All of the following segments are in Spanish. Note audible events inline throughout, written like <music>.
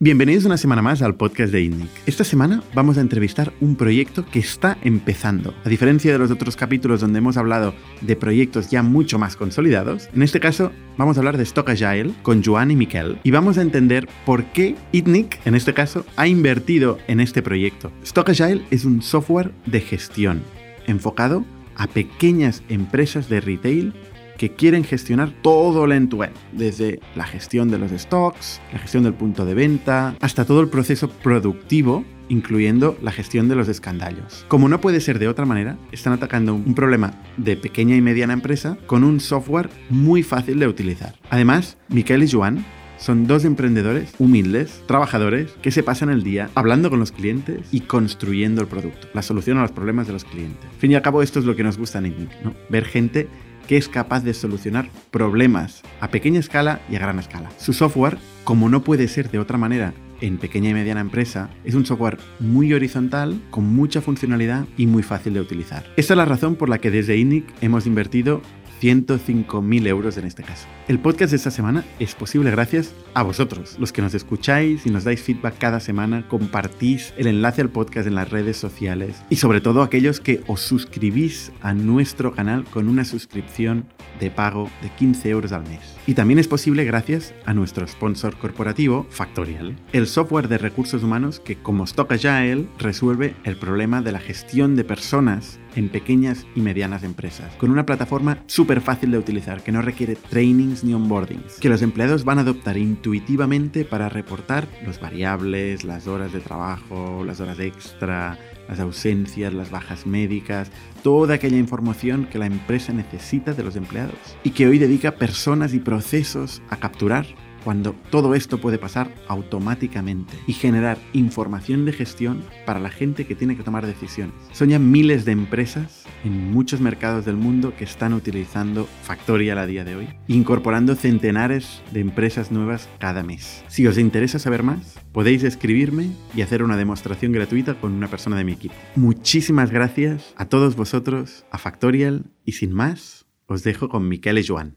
Bienvenidos una semana más al podcast de INNIC. Esta semana vamos a entrevistar un proyecto que está empezando. A diferencia de los otros capítulos donde hemos hablado de proyectos ya mucho más consolidados, en este caso vamos a hablar de Stock Agile con Joan y Miquel y vamos a entender por qué ITNIC, en este caso, ha invertido en este proyecto. Stock Agile es un software de gestión enfocado a pequeñas empresas de retail que quieren gestionar todo el end-to-end, desde la gestión de los stocks, la gestión del punto de venta, hasta todo el proceso productivo incluyendo la gestión de los escandallos. Como no puede ser de otra manera, están atacando un problema de pequeña y mediana empresa con un software muy fácil de utilizar. Además, Miquel y Joan son dos emprendedores humildes, trabajadores, que se pasan el día hablando con los clientes y construyendo el producto, la solución a los problemas de los clientes. Al fin y al cabo, esto es lo que nos gusta en ITNIC, ¿no? Ver gente que es capaz de solucionar problemas a pequeña escala y a gran escala. Su software, como no puede ser de otra manera en pequeña y mediana empresa, es un software muy horizontal, con mucha funcionalidad y muy fácil de utilizar. Esta es la razón por la que desde INIC hemos invertido 105.000 euros en este caso. El podcast de esta semana es posible gracias a vosotros, los que nos escucháis y nos dais feedback cada semana, compartís el enlace al podcast en las redes sociales y sobre todo aquellos que os suscribís a nuestro canal con una suscripción de pago de 15 euros al mes. Y también es posible gracias a nuestro sponsor corporativo, Factorial, el software de recursos humanos que como Stock Agile resuelve el problema de la gestión de personas en pequeñas y medianas empresas, con una plataforma súper fácil de utilizar que no requiere trainings ni onboardings, que los empleados van a adoptar intuitivamente para reportar los variables, las horas de trabajo, las horas extra, las ausencias, las bajas médicas, toda aquella información que la empresa necesita de los empleados y que hoy dedica personas y procesos a capturar cuando todo esto puede pasar automáticamente y generar información de gestión para la gente que tiene que tomar decisiones. Son ya miles de empresas en muchos mercados del mundo que están utilizando Factorial a día de hoy, incorporando centenares de empresas nuevas cada mes. Si os interesa saber más, podéis escribirme y hacer una demostración gratuita con una persona de mi equipo. Muchísimas gracias a todos vosotros, a Factorial y sin más, os dejo con Miquel y Joan.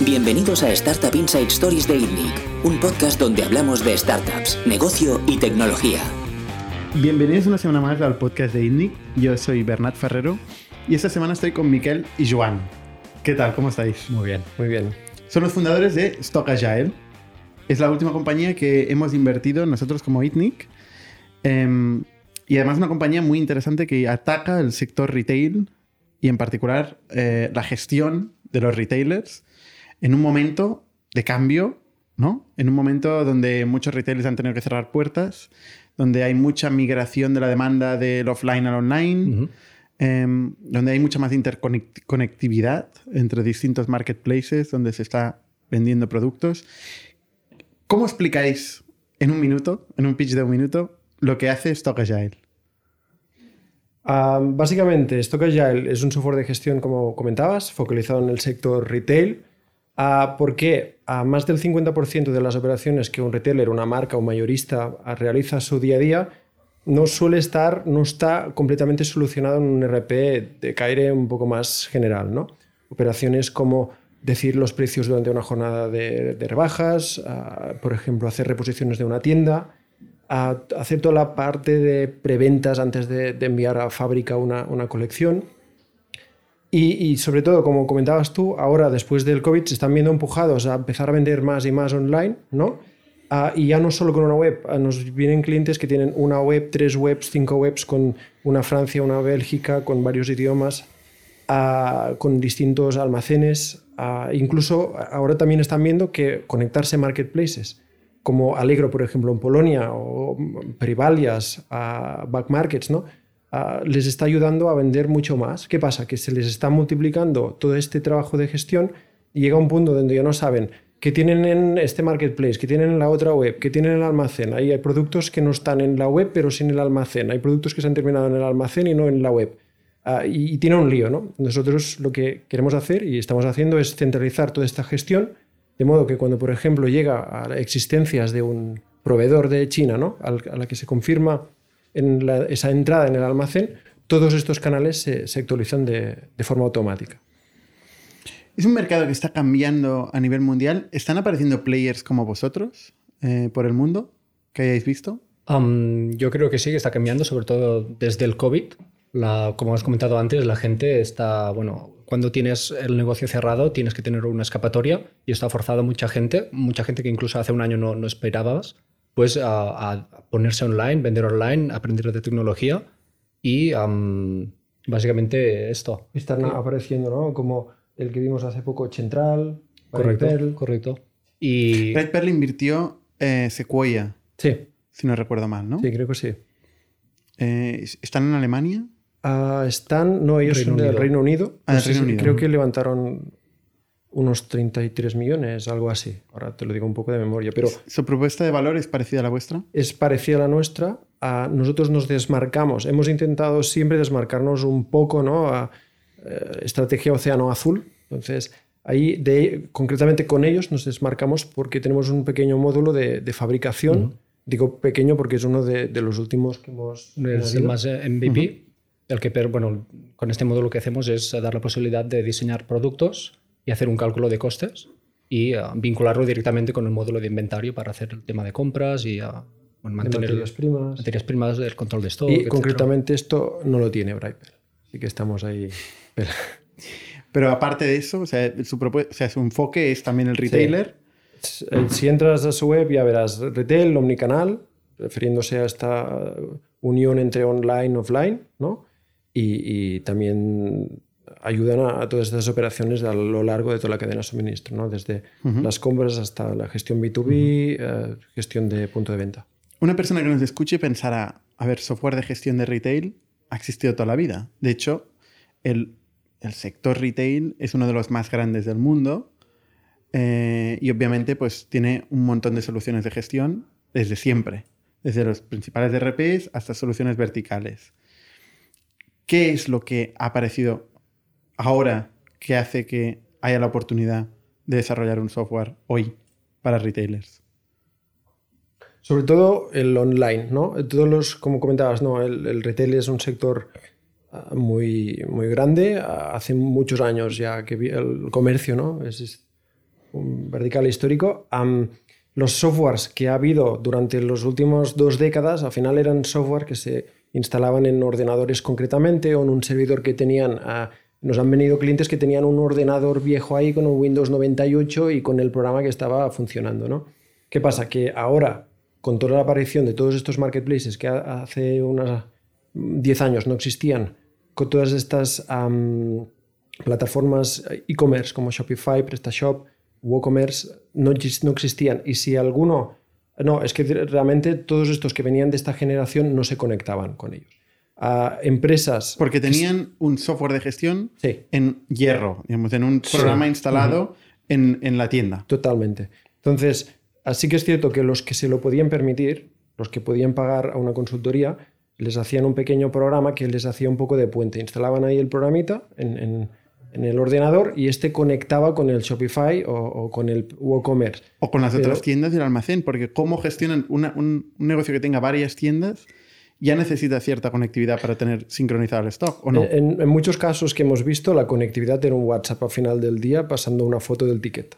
Bienvenidos a Startup Inside Stories de un podcast donde hablamos de startups, negocio y tecnología. Bienvenidos una semana más al podcast de ITNIC. Yo soy Bernat Ferrero y esta semana estoy con Miquel y Joan. ¿Qué tal? ¿Cómo estáis? Muy bien, muy bien. Son los fundadores de Stock Agile. Es la última compañía que hemos invertido nosotros como ITNIC. Em, y además una compañía muy interesante que ataca el sector retail y en particular eh, la gestión de los retailers en un momento de cambio, ¿no? En un momento donde muchos retailers han tenido que cerrar puertas, donde hay mucha migración de la demanda del offline al online, em, donde hay mucha más interconectividad entre distintos marketplaces, donde se está vendiendo productos. ¿Cómo explicáis en un minuto, en un pitch de un minuto, lo que hace Stock Agile? Ah, básicamente, Stock Agile es un software de gestión, como comentabas, focalizado en el sector retail porque a más del 50% de las operaciones que un retailer, una marca o mayorista realiza su día a día, no suele estar, no está completamente solucionado en un RP de caire un poco más general. ¿no? Operaciones como decir los precios durante una jornada de, rebajas, ah, por ejemplo, hacer reposiciones de una tienda, ah, hacer toda la parte de preventas antes de, enviar a fábrica una, una colección y, sobre todo, como comentabas tú, ahora después del COVID se están viendo empujados a empezar a vender más y más online, ¿no? Ah, y ya no solo con una web, ah, nos vienen clientes que tienen una web, tres webs, cinco webs, con una Francia, una Bélgica, con varios idiomas, ah, con distintos almacenes. incluso ahora también están viendo que conectarse marketplaces, como Allegro, por ejemplo, en Polonia, o Privalias, Back Markets, ¿no? Les está ayudando a vender mucho más. ¿Qué pasa? Que se les está multiplicando todo este trabajo de gestión y llega un punto donde ya no saben qué tienen en este marketplace, qué tienen en la otra web, qué tienen en el almacén. Ahí hay productos que no están en la web pero sin el almacén. Hay productos que se han terminado en el almacén y no en la web. Ah, y, tiene un lío, ¿no? Nosotros lo que queremos hacer y estamos haciendo es centralizar toda esta gestión, de modo que cuando, por ejemplo, llega a existencias de un proveedor de China, ¿no? a la que se confirma en esa entrada en el almacén, todos estos canales se, actualizan de, forma automática. Es un mercado que está cambiando a nivel mundial. ¿Están apareciendo players como vosotros eh, por el mundo que hayáis visto? Um, yo creo que sí, que está cambiando, sobre todo desde el COVID. La, como has comentado antes, la gente está, bueno, cuando tienes el negocio cerrado tienes que tener una escapatoria y está forzado mucha gente, mucha gente que incluso hace un año no, no esperabas, pues a, a, ponerse online, vender online, aprender de tecnología y um, básicamente esto. Están apareciendo, ¿no? Como el que vimos hace poco, Central, correcto, Pearl. correcto. Y Red Pearl invirtió eh, Sequoia, Sí, si no recuerdo mal, ¿no? sí, creo que sí. Eh, ¿Están en Alemania? Ah, están, no, ellos Reino son del. Reino Unido. Ah, Reino si- Unido. Creo que levantaron unos 33 millones, algo así. Ahora te lo digo un poco de memoria, pero ¿Su propuesta de valor es parecida a la vuestra? es parecida a la nuestra. A nosotros nos desmarcamos. Hemos intentado siempre desmarcarnos un poco, ¿no? A, eh, estrategia Océano Azul. Entonces, ahí, de, concretamente con ellos, nos desmarcamos porque tenemos un pequeño módulo de, de fabricación. Digo pequeño porque es uno de, de los últimos que hemos. es el más MVP. El que, bueno, con este módulo que hacemos es dar la posibilidad de diseñar productos y hacer un cálculo de costes y ah, vincularlo directamente con el módulo de inventario para hacer el tema de compras y ah, bueno, mantener materias primas. materias primas, el control de stock. Y etcétera. concretamente esto no lo tiene Brightpearl. Así que estamos ahí. Pero- <laughs> Pero aparte de eso, o sea, su, o sea, su enfoque es también el retailer. Eh, Si entras a su web ya verás retail, omnicanal, refiriéndose a esta unión entre online y offline, ¿no? Y, y también ayudan a, a todas estas operaciones a lo largo de toda la cadena de suministro, ¿no? Desde las compras hasta la gestión B2B, eh, gestión de punto de venta. Una persona que nos escuche pensará, a ver, software de gestión de retail ha existido toda la vida. De hecho, el, el sector retail es uno de los más grandes del mundo eh, y obviamente pues tiene un montón de soluciones de gestión desde siempre, desde los principales DRPs hasta soluciones verticales. ¿Qué es lo que ha aparecido ahora que hace que haya la oportunidad de desarrollar un software hoy para retailers? Sobre todo el online, ¿no? Todos los, como comentabas, ¿no? El, retail es un sector ah, muy, muy grande. Hace muchos años ya que el comercio, ¿no? Es, un vertical histórico. Am, los softwares que ha habido durante los últimos dos décadas, al final eran software que se instalaban en ordenadores concretamente o en un servidor que tenían... ah, nos han venido clientes que tenían un ordenador viejo ahí con un Windows 98 y con el programa que estaba funcionando, ¿no? ¿Qué pasa? Que ahora, con toda la aparición de todos estos marketplaces que ha- hace unos 10 años no existían, con todas estas plataformas e-commerce como Shopify, PrestaShop, WooCommerce, no, no existían. Y si alguno... No, es que realmente todos estos que venían de esta generación no se conectaban con ellos. A empresas... Porque tenían un software de gestión Sí. en hierro, digamos, en un programa instalado en, en la tienda. Totalmente. Entonces, así que es cierto que los que se lo podían permitir, los que podían pagar a una consultoría, les hacían un pequeño programa que les hacía un poco de puente. Instalaban ahí el programita en, en- en el ordenador y este conectaba con el Shopify o, o con el WooCommerce. O con las Pero- otras tiendas y el almacén, porque cómo gestionan una- un, un negocio que tenga varias tiendas ya necesita cierta conectividad para tener sincronizado el stock, ¿o no? En, en muchos casos que hemos visto, la conectividad era un WhatsApp al final del día pasando una foto del ticket.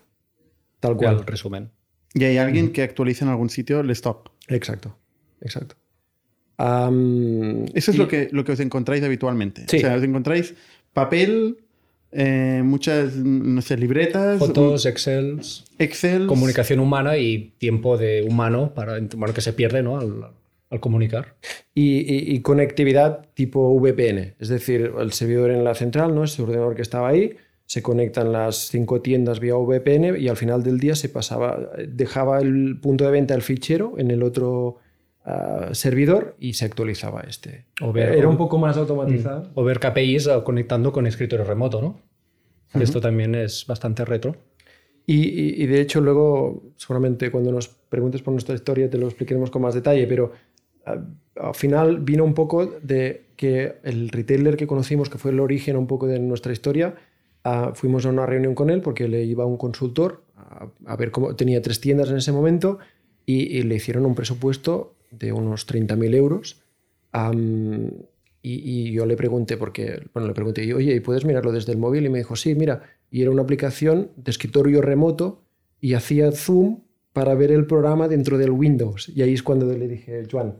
Tal El cual. resumen. y hay alguien que actualiza en algún sitio el stock. Exacto. Exacto. Eso es y- lo, que, lo que os encontráis habitualmente. Sí. O sea, os encontráis papel, eh, muchas, no sé, libretas, Fotos, Excel, Excel. comunicación humana y tiempo de humano para bueno, que se pierde ¿no? al, al comunicar. y, y- y conectividad tipo VPN. Es decir, el servidor en la central, ¿no? Ese ordenador que estaba ahí, se conectan las cinco tiendas vía VPN y al final del día se pasaba, dejaba el punto de venta, el fichero, en el otro ah, servidor y se actualizaba este. O ver- Era o- un poco más automatizado. O ver KPIs conectando con escritorio remoto, ¿no? Esto también es bastante retro. Y, y- y de hecho luego, seguramente cuando nos preguntes por nuestra historia te lo explicaremos con más detalle, pero al final vino un poco de que el retailer que conocimos, que fue el origen un poco de nuestra historia, fuimos a una reunión con él porque le iba un consultor a, ver cómo tenía tres tiendas en ese momento y, le hicieron un presupuesto de unos 30.000 euros Y, yo le pregunté, porque, bueno, le pregunté, oye, ¿y puedes mirarlo desde el móvil? Y me dijo, sí, mira, y era una aplicación de escritorio remoto y hacía zoom para ver el programa dentro del Windows. Y ahí es cuando le dije, Juan.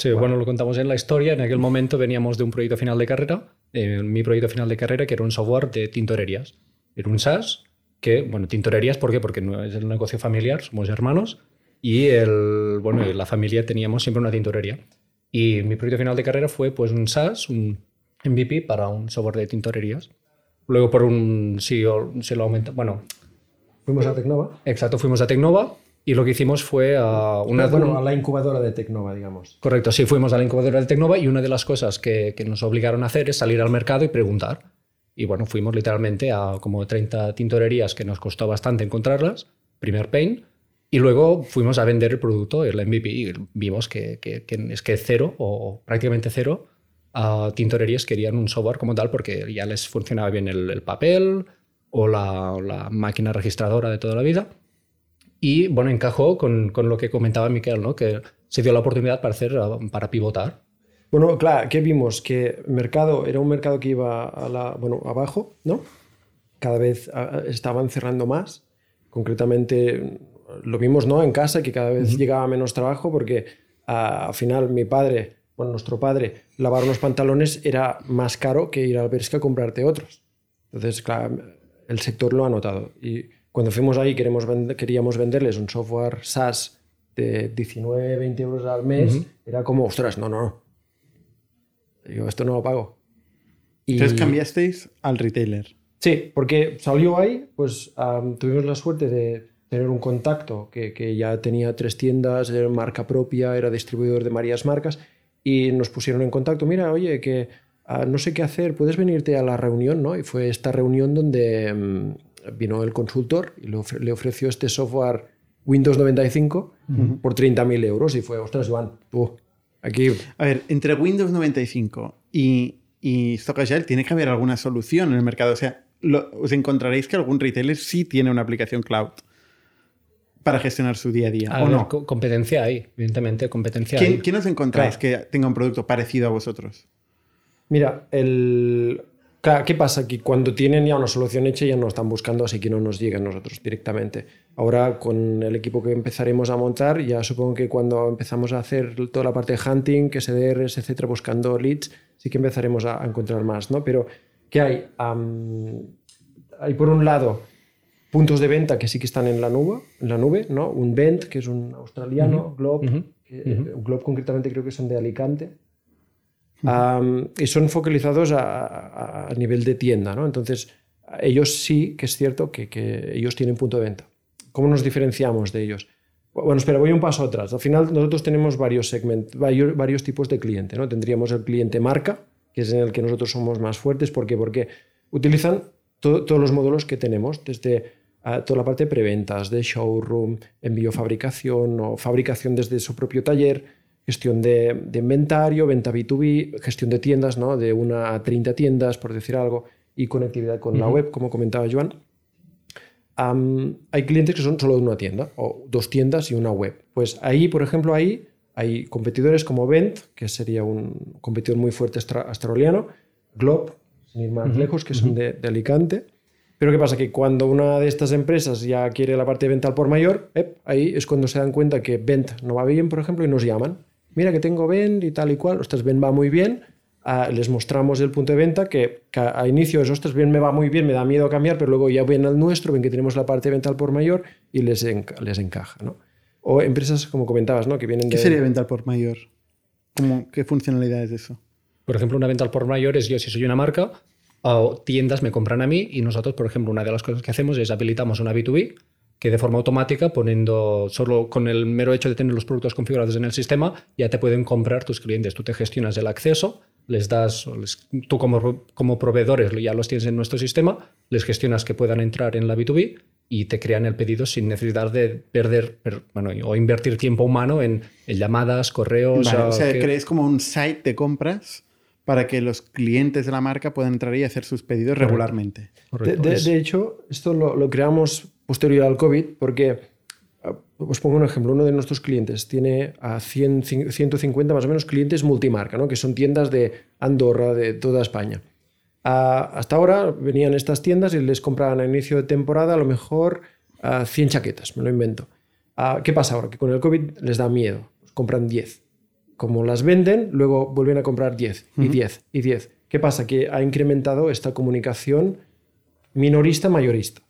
Sí, bueno, lo contamos en la historia. En aquel momento veníamos de un proyecto final de carrera, eh, mi proyecto final de carrera, que era un software de tintorerías. Era un SaaS que, bueno, tintorerías, ¿por qué? Porque es el negocio familiar, somos hermanos y el, bueno, la familia teníamos siempre una tintorería. Y mi proyecto final de carrera fue pues un SaaS, un MVP para un software de tintorerías. Luego por un, si, si lo aumenta, bueno... Fuimos a Tecnova. Exacto, fuimos a Tecnova y lo que hicimos fue a una... Bueno, a la incubadora de Tecnova, digamos. Correcto, sí, fuimos a la incubadora de Tecnova y una de las cosas que, que nos obligaron a hacer es salir al mercado y preguntar. Y bueno, fuimos literalmente a como 30 tintorerías que nos costó bastante encontrarlas, primer pain, y luego fuimos a vender el producto, el MVP, y vimos que, es que cero o prácticamente cero a tintorerías querían un software como tal porque ya les funcionaba bien el, papel o la, máquina registradora de toda la vida. Y bueno, encajó con, lo que comentaba Miquel, ¿no? que se dio la oportunidad para, hacer, para pivotar. Bueno, claro, ¿qué vimos? Que el mercado era un mercado que iba a la, bueno, abajo, ¿no? Cada vez estaban cerrando más. Concretamente, lo vimos ¿no? en casa, que cada vez llegaba menos trabajo porque al final mi padre, bueno, nuestro padre, lavar unos pantalones era más caro que ir al Bershka a comprarte otros. Entonces, claro, el sector lo ha notado. Y cuando fuimos ahí queremos queríamos venderles un software SaaS de 19, 20 euros al mes, era como, ostras, no, no, no. Yo esto no lo pago. Y... Entonces cambiasteis al retailer. Sí, porque salió ahí, pues tuvimos la suerte de tener un contacto que, que, ya tenía tres tiendas, era marca propia, era distribuidor de varias marcas y nos pusieron en contacto, mira, oye, que ah, no sé qué hacer, puedes venirte a la reunión, ¿no? Y fue esta reunión donde mm, vino el consultor y le, ofreció este software Windows 95 por 30.000 euros y fue, ostras, Iván, tú, aquí... A ver, entre Windows 95 y, y Stock tiene que haber alguna solución en el mercado, o sea, os encontraréis que algún retailer sí tiene una aplicación cloud para gestionar su día a día. ¿o no? Competencia hay, evidentemente, competencia ¿Quién, hay. ¿Quién os encontráis que tenga un producto parecido a vosotros? Mira, el... ¿qué pasa? Que cuando tienen ya una solución hecha ya no están buscando, así que no nos llegan nosotros directamente. Ahora con el equipo que empezaremos a montar, ya supongo que cuando empezamos a hacer toda la parte de hunting, que SDRs, etcétera, buscando leads, sí que empezaremos a, encontrar más, ¿no? Pero, ¿qué hay? hay por un lado puntos de venta que sí que están en la nube, en la nube ¿no? Un Vent, que es un australiano, Globe, Globe concretamente creo que son de Alicante, y son focalizados a, nivel de tienda, ¿no? Entonces, ellos sí que es cierto que, que, ellos tienen punto de venta. ¿Cómo nos diferenciamos de ellos? Bueno, espera, voy un paso atrás. Al final nosotros tenemos varios segmentos, varios, varios tipos de cliente, ¿no? Tendríamos el cliente marca, que es en el que nosotros somos más fuertes. ¿Por qué? Porque utilizan todos los módulos que tenemos, desde toda la parte de preventas, de showroom, envío fabricación o fabricación desde su propio taller, gestión de, inventario, venta B2B, gestión de tiendas, ¿no? de una a 30 tiendas, por decir algo, y conectividad con la web, como comentaba Joan. hay clientes que son solo de una tienda, o dos tiendas y una web. Pues ahí, por ejemplo, ahí hay competidores como Vent, que sería un competidor muy fuerte australiano, Globe, sin ir más lejos, que son de Alicante, pero ¿qué pasa? Que cuando una de estas empresas ya quiere la parte de venta al por mayor, ahí es cuando se dan cuenta que venta no va bien, por ejemplo, y nos llaman. Mira que tengo venta y tal y cual, ostras, ven va muy bien. Ah, les mostramos el punto de venta que, a inicio es, ostras, bien me va muy bien, me da miedo cambiar, pero luego ya ven al nuestro, ven que tenemos la parte de venta al por mayor y les, les encaja. ¿no? O empresas, como comentabas, ¿no? que vienen ¿Qué sería venta al por mayor? ¿Qué funcionalidad es eso? Por ejemplo, una venta al por mayor es yo, si soy una marca, o tiendas me compran a mí y nosotros, por ejemplo, una de las cosas que hacemos es habilitamos una B2B que de forma automática, poniendo solo con el mero hecho de tener los productos configurados en el sistema, ya te pueden comprar tus clientes. Tú te gestionas el acceso, les das, tú como, como proveedores ya los tienes en nuestro sistema, les gestionas que puedan entrar en la B2B y te crean el pedido sin necesidad de perder bueno, o invertir tiempo humano en, llamadas, correos. o sea, crees como un site de compras para que los clientes de la marca puedan entrar y hacer sus pedidos regularmente. De, hecho, esto lo, creamos posterior al COVID porque os pongo un ejemplo, uno de nuestros clientes tiene a 100, 150 más o menos clientes multimarca, ¿no? que son tiendas de Andorra, de toda España. hasta ahora venían estas tiendas y les compraban a inicio de temporada a lo mejor 100 chaquetas, me lo invento. ¿Qué pasa ahora? Que con el COVID les da miedo, compran 10. Como las venden, luego vuelven a comprar 10 y 10 y 10. ¿Qué pasa? Que ha incrementado esta comunicación minorista-mayorista.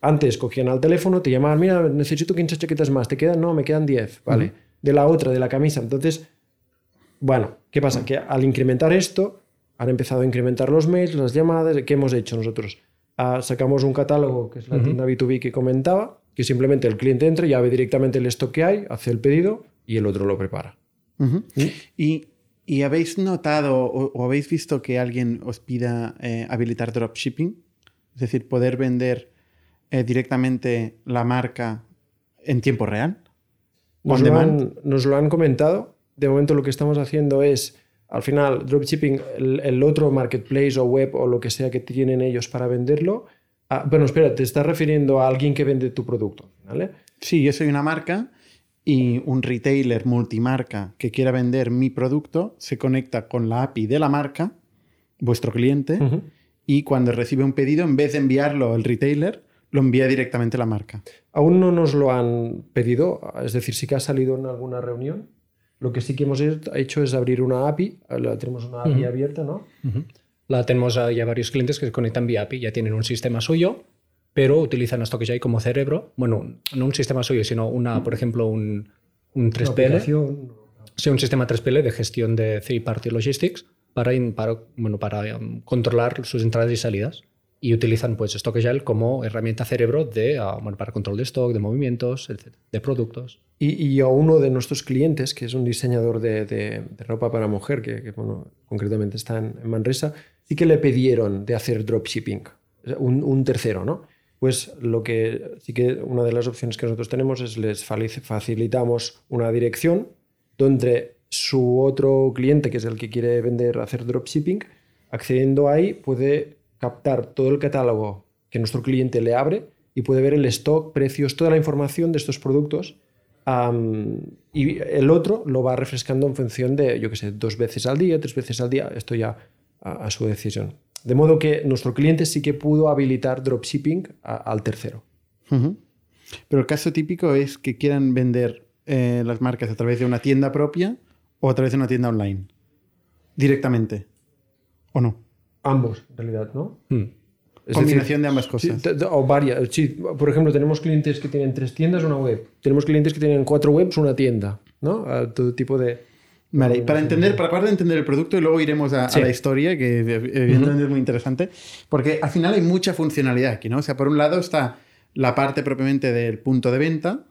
Antes cogían al teléfono, te llamaban, mira, necesito 15 chaquetas más, ¿te quedan? No, me quedan 10, ¿vale? De la otra, de la camisa. Entonces, bueno, ¿qué pasa? Que al incrementar esto, han empezado a incrementar los mails, las llamadas. ¿Qué hemos hecho nosotros? Ah, sacamos un catálogo, que es la tienda B2B que comentaba, que simplemente el cliente entra, ya ve directamente el stock que hay, hace el pedido y el otro lo prepara. ¿Y, ¿Y, habéis notado o, habéis visto que alguien os pida eh, habilitar dropshipping? Es decir, poder vender eh, directamente la marca en tiempo real? Nos lo, han, nos lo, han, comentado. De momento lo que estamos haciendo es, al final, dropshipping, el, otro marketplace o web o lo que sea que tienen ellos para venderlo. Ah, bueno, espera, te estás refiriendo a alguien que vende tu producto, ¿vale? Sí, yo soy una marca y un retailer multimarca que quiera vender mi producto se conecta con la API de la marca, vuestro cliente, y cuando recibe un pedido, en vez de enviarlo al retailer, lo envía directamente la marca. Aún no nos lo han pedido, es decir, sí que ha salido en alguna reunión. Lo que sí que hemos hecho es abrir una API, la tenemos una API abierta, ¿no? La tenemos ya varios clientes que se conectan vía API, ya tienen un sistema suyo, pero utilizan esto que ya hay como cerebro. Bueno, no un sistema suyo, sino una, por ejemplo, un, un 3PL. Sí, un sistema 3PL de gestión de third party logistics para, para, bueno, para um, controlar sus entradas y salidas y utilizan pues Stock Agile como herramienta cerebro de, ah, bueno, para control de stock, de movimientos, de productos. Y, a uno de nuestros clientes, que es un diseñador de, de, ropa para mujer, que, bueno, concretamente está en, Manresa, sí que le pidieron de hacer dropshipping, un, un tercero, ¿no? Pues lo que sí que una de las opciones que nosotros tenemos es les facilitamos una dirección donde su otro cliente, que es el que quiere vender, hacer dropshipping, accediendo ahí puede captar todo el catálogo que nuestro cliente le abre y puede ver el stock, precios, toda la información de estos productos. y el otro lo va refrescando en función de, yo qué sé, dos veces al día, tres veces al día, esto ya a, su decisión. De modo que nuestro cliente sí que pudo habilitar dropshipping al tercero. Pero el caso típico es que quieran vender eh, las marcas a través de una tienda propia o a través de una tienda online. Directamente. ¿O no? Ambos, en realidad, ¿no? Hmm. Combinación de ambas cosas. o varias. Sí, por ejemplo, tenemos clientes que tienen tres tiendas, una web. Tenemos clientes que tienen cuatro webs, una tienda, ¿no? todo tipo de... Vale, y para entender, para acabar de entender el producto y luego iremos a, la historia, que evidentemente es muy interesante, porque al final hay mucha funcionalidad aquí, ¿no? O sea, por un lado está la parte propiamente del punto de venta,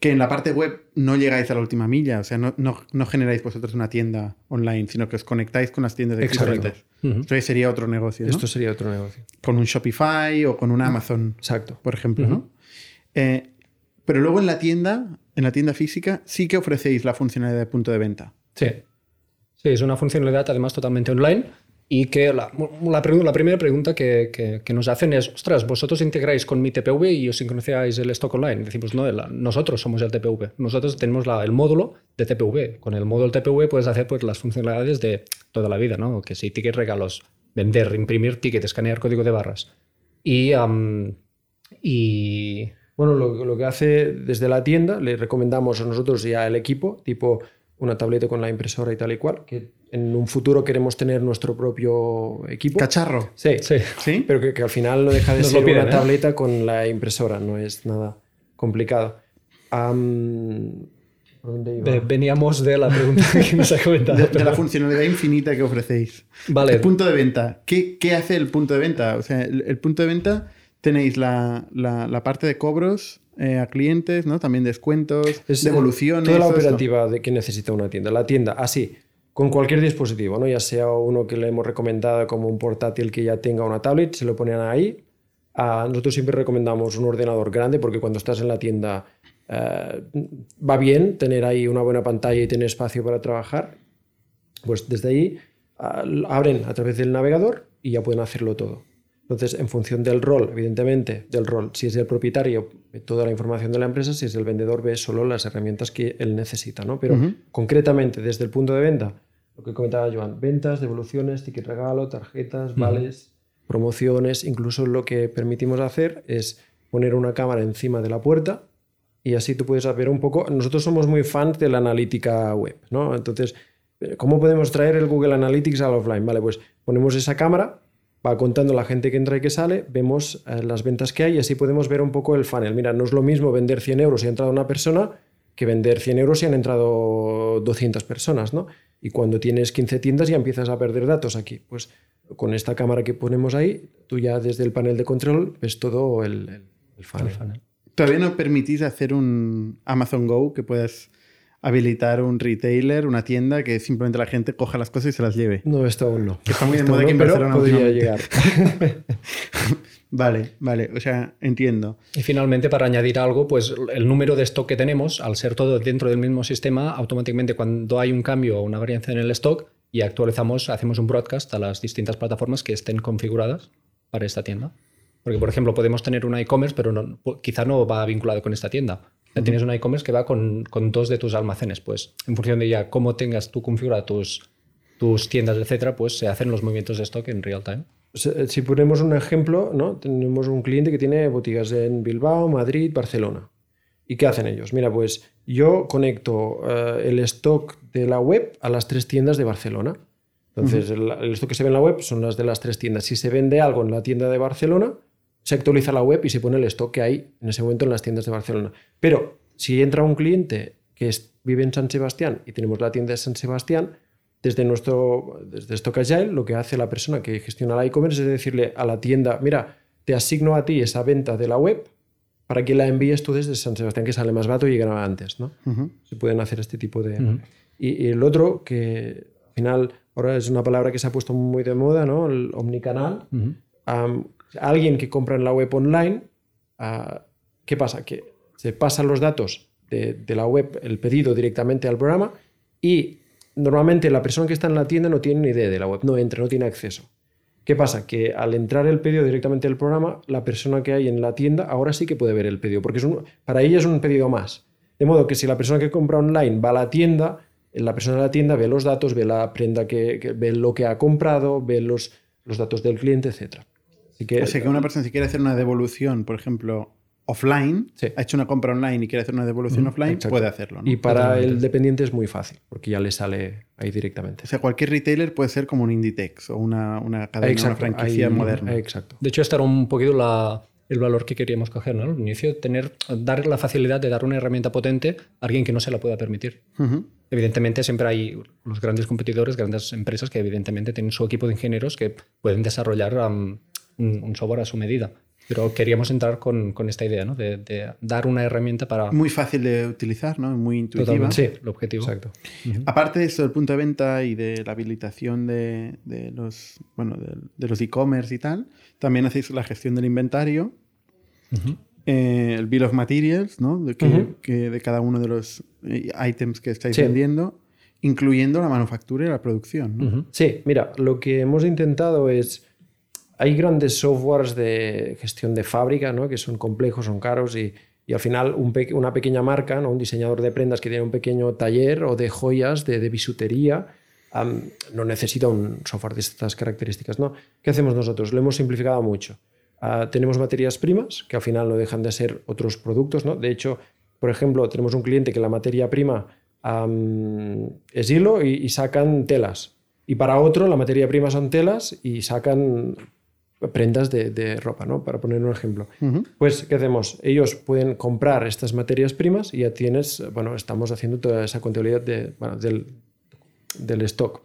que en la parte web no llegáis a la última milla, o sea, no, no, generáis vosotros una tienda online, sino que os conectáis con las tiendas de clientes. Entonces sería otro negocio. Esto sería otro negocio. Con un Shopify o con un Amazon, Exacto. por ejemplo, ¿no? Eh, pero luego en la tienda, en la tienda física, sí que ofrecéis la funcionalidad de punto de venta. Sí. Sí, es una funcionalidad además totalmente online y que la, la, la primera pregunta que, que, nos hacen es, ostras, vosotros integráis con mi TPV y os sincronizáis el stock online. Decimos, no, nosotros somos el TPV. Nosotros tenemos el módulo de TPV. Con el módulo TPV puedes hacer pues, las funcionalidades de toda la vida, ¿no? Que si ticket regalos, vender, imprimir ticket, escanear código de barras. Y... y bueno, lo, lo, que hace desde la tienda, le recomendamos a nosotros y al equipo, tipo una tableta con la impresora y tal y cual, que en un futuro queremos tener nuestro propio equipo. ¿Cacharro? Sí, sí. ¿Sí? pero que, al final no deja de ser una ¿eh? tableta con la impresora, no es nada complicado. Veníamos de la pregunta <laughs> que nos ha comentado. De, la funcionalidad infinita que ofrecéis. Vale. El punto de venta. ¿Qué, ¿Qué, hace el punto de venta? O sea, el, punto de venta tenéis la, la, la parte de cobros, eh, a clientes, ¿no? También descuentos, devoluciones. Toda la operativa de que necesita una tienda. La tienda, así, con cualquier dispositivo, ¿no? Ya sea uno que le hemos recomendado como un portátil que ya tenga una tablet, se lo ponen ahí. nosotros siempre recomendamos un ordenador grande porque cuando estás en la tienda eh, va bien tener ahí una buena pantalla y tener espacio para trabajar. Pues desde ahí abren a través del navegador y ya pueden hacerlo todo. Entonces, en función del rol, evidentemente, del rol, si es el propietario, ve toda la información de la empresa, si es el vendedor, ve solo las herramientas que él necesita, ¿no? Pero concretamente, desde el punto de venta, lo que comentaba Joan, ventas, devoluciones, ticket regalo, tarjetas, vales, promociones, incluso lo que permitimos hacer es poner una cámara encima de la puerta y así tú puedes ver un poco, nosotros somos muy fans de la analítica web, ¿no? Entonces, ¿cómo podemos traer el Google Analytics al offline? Vale, pues ponemos esa cámara va contando la gente que entra y que sale, vemos eh, las ventas que hay y así podemos ver un poco el funnel. Mira, no es lo mismo vender 100 euros si ha entrado una persona que vender 100 euros si han entrado 200 personas, ¿no? Y cuando tienes 15 tiendas ya empiezas a perder datos aquí. Pues con esta cámara que ponemos ahí, tú ya desde el panel de control ves todo el, el, funnel. Todavía no permitís hacer un Amazon Go que puedas habilitar un retailer, una tienda que simplemente la gente coja las cosas y se las lleve. No, esto aún no. Que está muy de moda que en podría llegar. <laughs> vale, vale, o sea, entiendo. Y finalmente, para añadir algo, pues el número de stock que tenemos, al ser todo dentro del mismo sistema, automáticamente cuando hay un cambio o una variancia en el stock y actualizamos, hacemos un broadcast a las distintas plataformas que estén configuradas para esta tienda. Porque, por ejemplo, podemos tener una e-commerce, pero no, quizá no va vinculado con esta tienda Tienes un e-commerce que va con, con, dos de tus almacenes. Pues en función de ya cómo tengas tú configurado tus, tus tiendas, etcétera, pues se hacen los movimientos de stock en real time. Si ponemos un ejemplo, ¿no? tenemos un cliente que tiene botigas en Bilbao, Madrid, Barcelona. ¿Y qué hacen ellos? Mira, pues yo conecto eh, el stock de la web a las tres tiendas de Barcelona. Entonces, el, el, stock que se ve en la web son las de las tres tiendas. Si se vende algo en la tienda de Barcelona, se actualiza la web y se pone el stock que hay en ese momento en las tiendas de Barcelona. Pero si entra un cliente que vive en San Sebastián y tenemos la tienda de San Sebastián, desde nuestro desde Stock Agile, lo que hace la persona que gestiona la e-commerce es decirle a la tienda, mira, te asigno a ti esa venta de la web para que la envíes tú desde San Sebastián, que sale más barato y llegará antes. ¿no? Se pueden hacer este tipo de... y, el otro, que al final ahora es una palabra que se ha puesto muy de moda, ¿no? el omnicanal alguien que compra en la web online, ah, ¿qué pasa? Que se pasan los datos de, la web, el pedido directamente al programa y normalmente la persona que está en la tienda no tiene ni idea de la web, no entra, no tiene acceso. ¿Qué pasa? Que al entrar el pedido directamente al programa, la persona que hay en la tienda ahora sí que puede ver el pedido, porque para ella es un pedido más. De modo que si la persona que compra online va a la tienda, la persona de la tienda ve los datos, ve la prenda que, ve lo que ha comprado, ve los, los datos del cliente, etcétera que, o sea que una persona si quiere hacer una devolución, por ejemplo, offline, ha hecho una compra online y quiere hacer una devolución mm, offline, puede hacerlo. Y para el dependiente es muy fácil, porque ya le sale ahí directamente. O sea, cualquier retailer puede ser como un Inditex o una, una cadena, una franquicia moderna. Exacto. De hecho, esta era un poquito la, el valor que queríamos coger, ¿no? Al inicio, tener, dar la facilidad de dar una herramienta potente a alguien que no se la pueda permitir. Evidentemente, siempre hay los grandes competidores, grandes empresas que evidentemente tienen su equipo de ingenieros que pueden desarrollar un, software a su medida. Pero queríamos entrar con, con esta idea, ¿no? De, dar una herramienta para... Muy fácil de utilizar, ¿no? Muy intuitiva. Sí, el objetivo. Exacto. Aparte de eso del punto de venta y de la habilitación de, de los bueno, de, los e-commerce y tal, también hacéis la gestión del inventario, eh, el bill of materials, ¿no? De, que, de cada uno de los eh, items que estáis vendiendo, incluyendo la manufactura y la producción, ¿no? Sí, mira, lo que hemos intentado es hay grandes softwares de gestión de fábrica, ¿no? que son complejos, son caros y, y al final una pequeña marca, ¿no? un diseñador de prendas que tiene un pequeño taller o de joyas, de, de bisutería, no necesita un software de estas características. ¿no? ¿Qué hacemos nosotros? Lo hemos simplificado mucho. Ah, tenemos materias primas que al final no dejan de ser otros productos. ¿no? De hecho, por ejemplo, tenemos un cliente que la materia prima es hilo y, y sacan telas. Y para otro, la materia prima son telas y sacan prendas de, ropa, ¿no? Para poner un ejemplo. Pues, ¿qué hacemos? Ellos pueden comprar estas materias primas y ya tienes, bueno, estamos haciendo toda esa contabilidad de, del, del stock.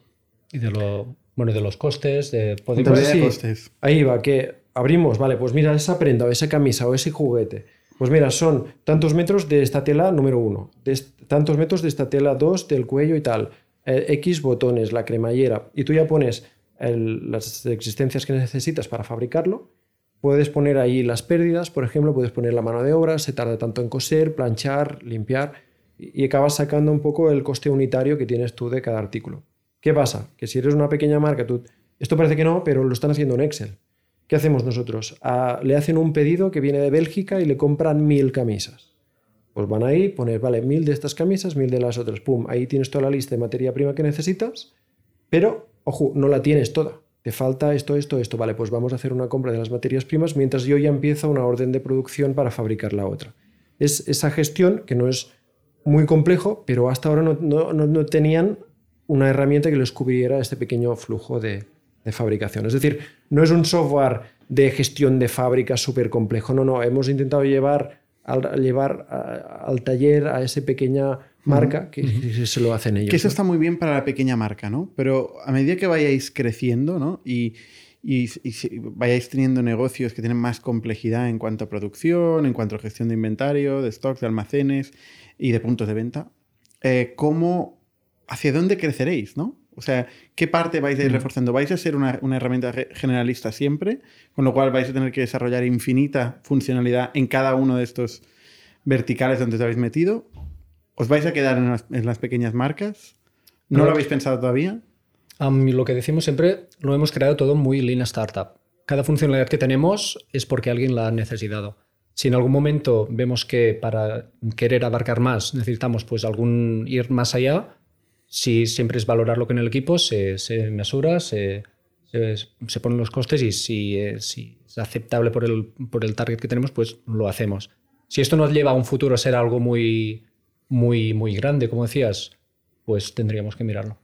Y de, lo, bueno, de los costes, de costes. Ahí va, que abrimos, vale, pues mira, esa prenda o esa camisa o ese juguete. Pues mira, son tantos metros de esta tela número uno, de tantos metros de esta tela dos del cuello y tal, eh, X botones, la cremallera, y tú ya pones las existencias que necesitas para fabricarlo. Puedes poner ahí las pérdidas, por ejemplo, puedes poner la mano de obra, se tarda tanto en coser, planchar, limpiar y acabas sacando un poco el coste unitario que tienes tú de cada artículo. ¿Qué pasa? Que si eres una pequeña marca, tú, esto parece que no, pero lo están haciendo en Excel. ¿Qué hacemos nosotros? Ah, le hacen un pedido que viene de Bélgica y le compran mil camisas. Pues van ahí, poner, vale, mil de estas camisas, mil de las otras. Pum, ahí tienes toda la lista de materia prima que necesitas, pero, ojo, no la tienes toda. Te falta esto, esto, esto. Vale, pues vamos a hacer una compra de las materias primas mientras yo ya empiezo una orden de producción para fabricar la otra. Es esa gestión que no es muy complejo, pero hasta ahora no, no, no tenían una herramienta que les cubriera este pequeño flujo de, de fabricación. Es decir, no es un software de gestión de fábrica súper complejo, no, no, hemos intentado llevar al, llevar al taller a esa pequeña marca que, se lo hacen ellos. Que eso está muy bien para la pequeña marca, ¿no? Pero a medida que vayáis creciendo, ¿no? Y, y, vayáis teniendo negocios que tienen más complejidad en cuanto a producción, en cuanto a gestión de inventario, de stocks, de almacenes y de puntos de venta, eh, ¿cómo, hacia dónde creceréis, ¿no? O sea, ¿qué parte vais a ir mm. reforzando? ¿Vais a ser una, herramienta generalista siempre? Con lo cual vais a tener que desarrollar infinita funcionalidad en cada uno de estos verticales donde os habéis metido. ¿Os vais a quedar en las, pequeñas marcas? ¿No, lo habéis pensado todavía? lo que decimos siempre, lo hemos creado todo muy lean startup. Cada funcionalidad que tenemos es porque alguien la ha necesitado. Si en algún momento vemos que para querer abarcar más necesitamos pues algún ir más allá, si siempre es valorarlo con el equipo, se, se mesura, se, se, ponen los costes y si, es aceptable por el, por el target que tenemos, pues lo hacemos. Si esto nos lleva a un futuro a ser algo muy, muy, muy grande, como decías, pues tendríamos que mirarlo.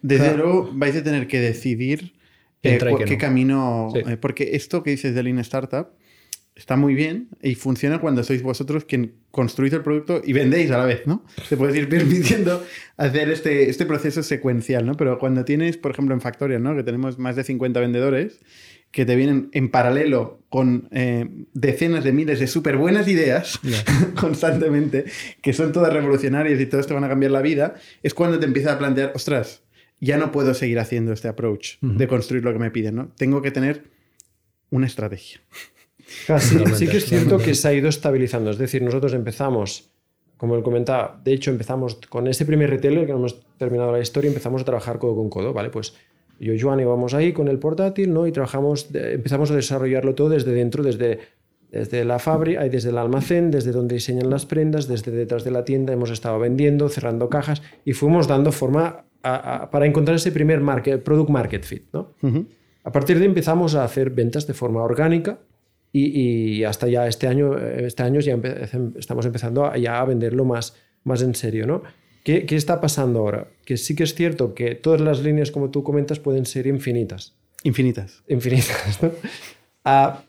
Desde luego vais a tener que decidir eh, qué camino... Eh, porque esto que dices de Lean Startup está muy bien y funciona cuando sois vosotros quien construís el producto y vendéis a la vez, ¿no? Te puedes ir <laughs> permitiendo hacer este, este proceso secuencial, ¿no? Pero cuando tienes, por ejemplo, en Factorial, ¿no? Que tenemos más de 50 vendedores que te vienen en paralelo con eh, decenas de miles de súper buenas ideas <laughs> constantemente, que son todas revolucionarias y todas te van a cambiar la vida, es cuando te empiezas a plantear, ostras, ya no puedo seguir haciendo este approach de construir lo que me piden, ¿no? Tengo que tener una estrategia. Casi, sí que es cierto que se ha ido estabilizando. Es decir, nosotros empezamos, como él comentaba, de hecho empezamos con ese primer retailer que no hemos terminado la historia, empezamos a trabajar codo con codo, ¿vale? Pues yo y Joan íbamos ahí con el portátil, ¿no? Y trabajamos, empezamos a desarrollarlo todo desde dentro, desde, desde la fábrica, desde el almacén, desde donde diseñan las prendas, desde detrás de la tienda, hemos estado vendiendo, cerrando cajas y fuimos dando forma para encontrar ese primer market, product market fit, ¿no? A partir de ahí empezamos a hacer ventas de forma orgánica, y, hasta ya este año, este año ya estamos empezando a, ya a venderlo más, más en serio. ¿no? ¿Qué, ¿Qué, está pasando ahora? Que sí que es cierto que todas las líneas, como tú comentas, pueden ser infinitas. Infinitas. Infinitas. Ah,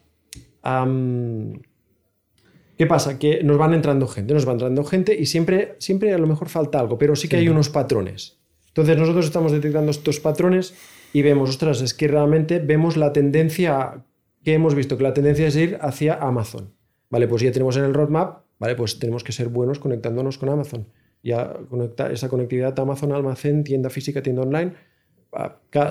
¿Qué pasa? Que nos van entrando gente, nos va entrando gente y siempre, siempre a lo mejor falta algo, pero sí que hay unos patrones. Entonces nosotros estamos detectando estos patrones y vemos, ostras, es que realmente vemos la tendencia que hemos visto que la tendencia es ir hacia Amazon. Vale, pues ya tenemos en el roadmap, vale, pues tenemos que ser buenos conectándonos con Amazon. Ya conecta esa conectividad Amazon, almacén, tienda física, tienda online.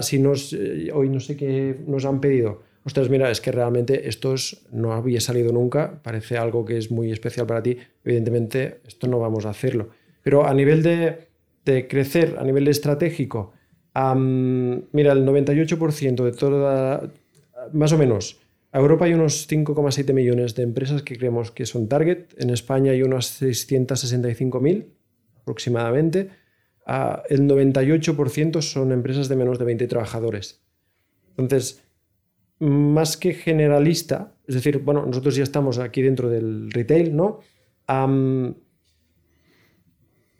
Si eh, hoy no sé qué nos han pedido, ostras, mira, es que realmente esto no había salido nunca, parece algo que es muy especial para ti, evidentemente esto no vamos a hacerlo. Pero a nivel de, de crecer, a nivel estratégico, mira, el 98% de toda, más o menos, a Europa hay unos 5,7 millones de empresas que creemos que son target. En España hay unas 665.000 aproximadamente. el 98% son empresas de menos de 20 trabajadores. Entonces, más que generalista, es decir, bueno, nosotros ya estamos aquí dentro del retail, ¿no?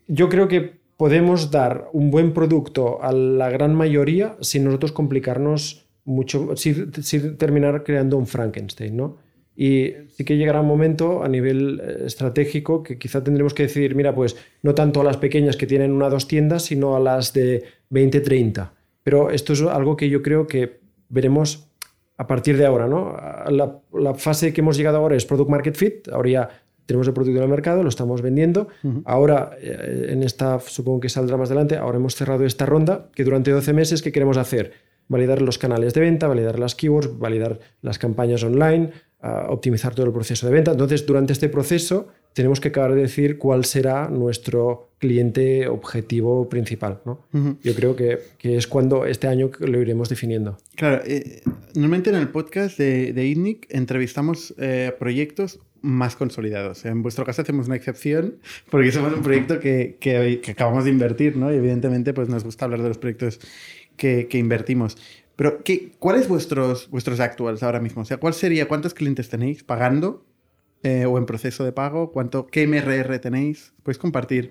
yo creo que podemos dar un buen producto a la gran mayoría sin nosotros complicarnos mucho, sin, terminar creando un Frankenstein, ¿no? Y sí que llegará un momento a nivel eh, estratégico que quizá tendremos que decidir, mira, pues no tanto a las pequeñas que tienen una o dos tiendas, sino a las de 20, 30. Pero esto es algo que yo creo que veremos a partir de ahora, ¿no? La, la fase que hemos llegado ahora es Product Market Fit, ahora ya tenemos el producto en el mercado, lo estamos vendiendo. Ahora, eh, en esta, supongo que saldrá más adelante, ahora hemos cerrado esta ronda, que durante 12 meses, ¿qué queremos hacer? validar los canales de venta, validar las keywords, validar las campañas online, optimizar todo el proceso de venta. Entonces, durante este proceso tenemos que acabar de decir cuál será nuestro cliente objetivo principal. ¿no? Yo creo que, que, es cuando este año lo iremos definiendo. Claro, eh, normalmente en el podcast de, de ITNIC entrevistamos eh, proyectos más consolidados. En vuestro caso hacemos una excepción porque somos un proyecto que, que, que acabamos de invertir, ¿no? Y evidentemente pues nos gusta hablar de los proyectos que, que invertimos. Pero, ¿qué, ¿cuáles vuestros, vuestros actuals ahora mismo? O sea, ¿cuál sería, cuántos clientes tenéis pagando eh, o en proceso de pago? ¿Cuánto, ¿Qué MRR tenéis? ¿Podéis compartir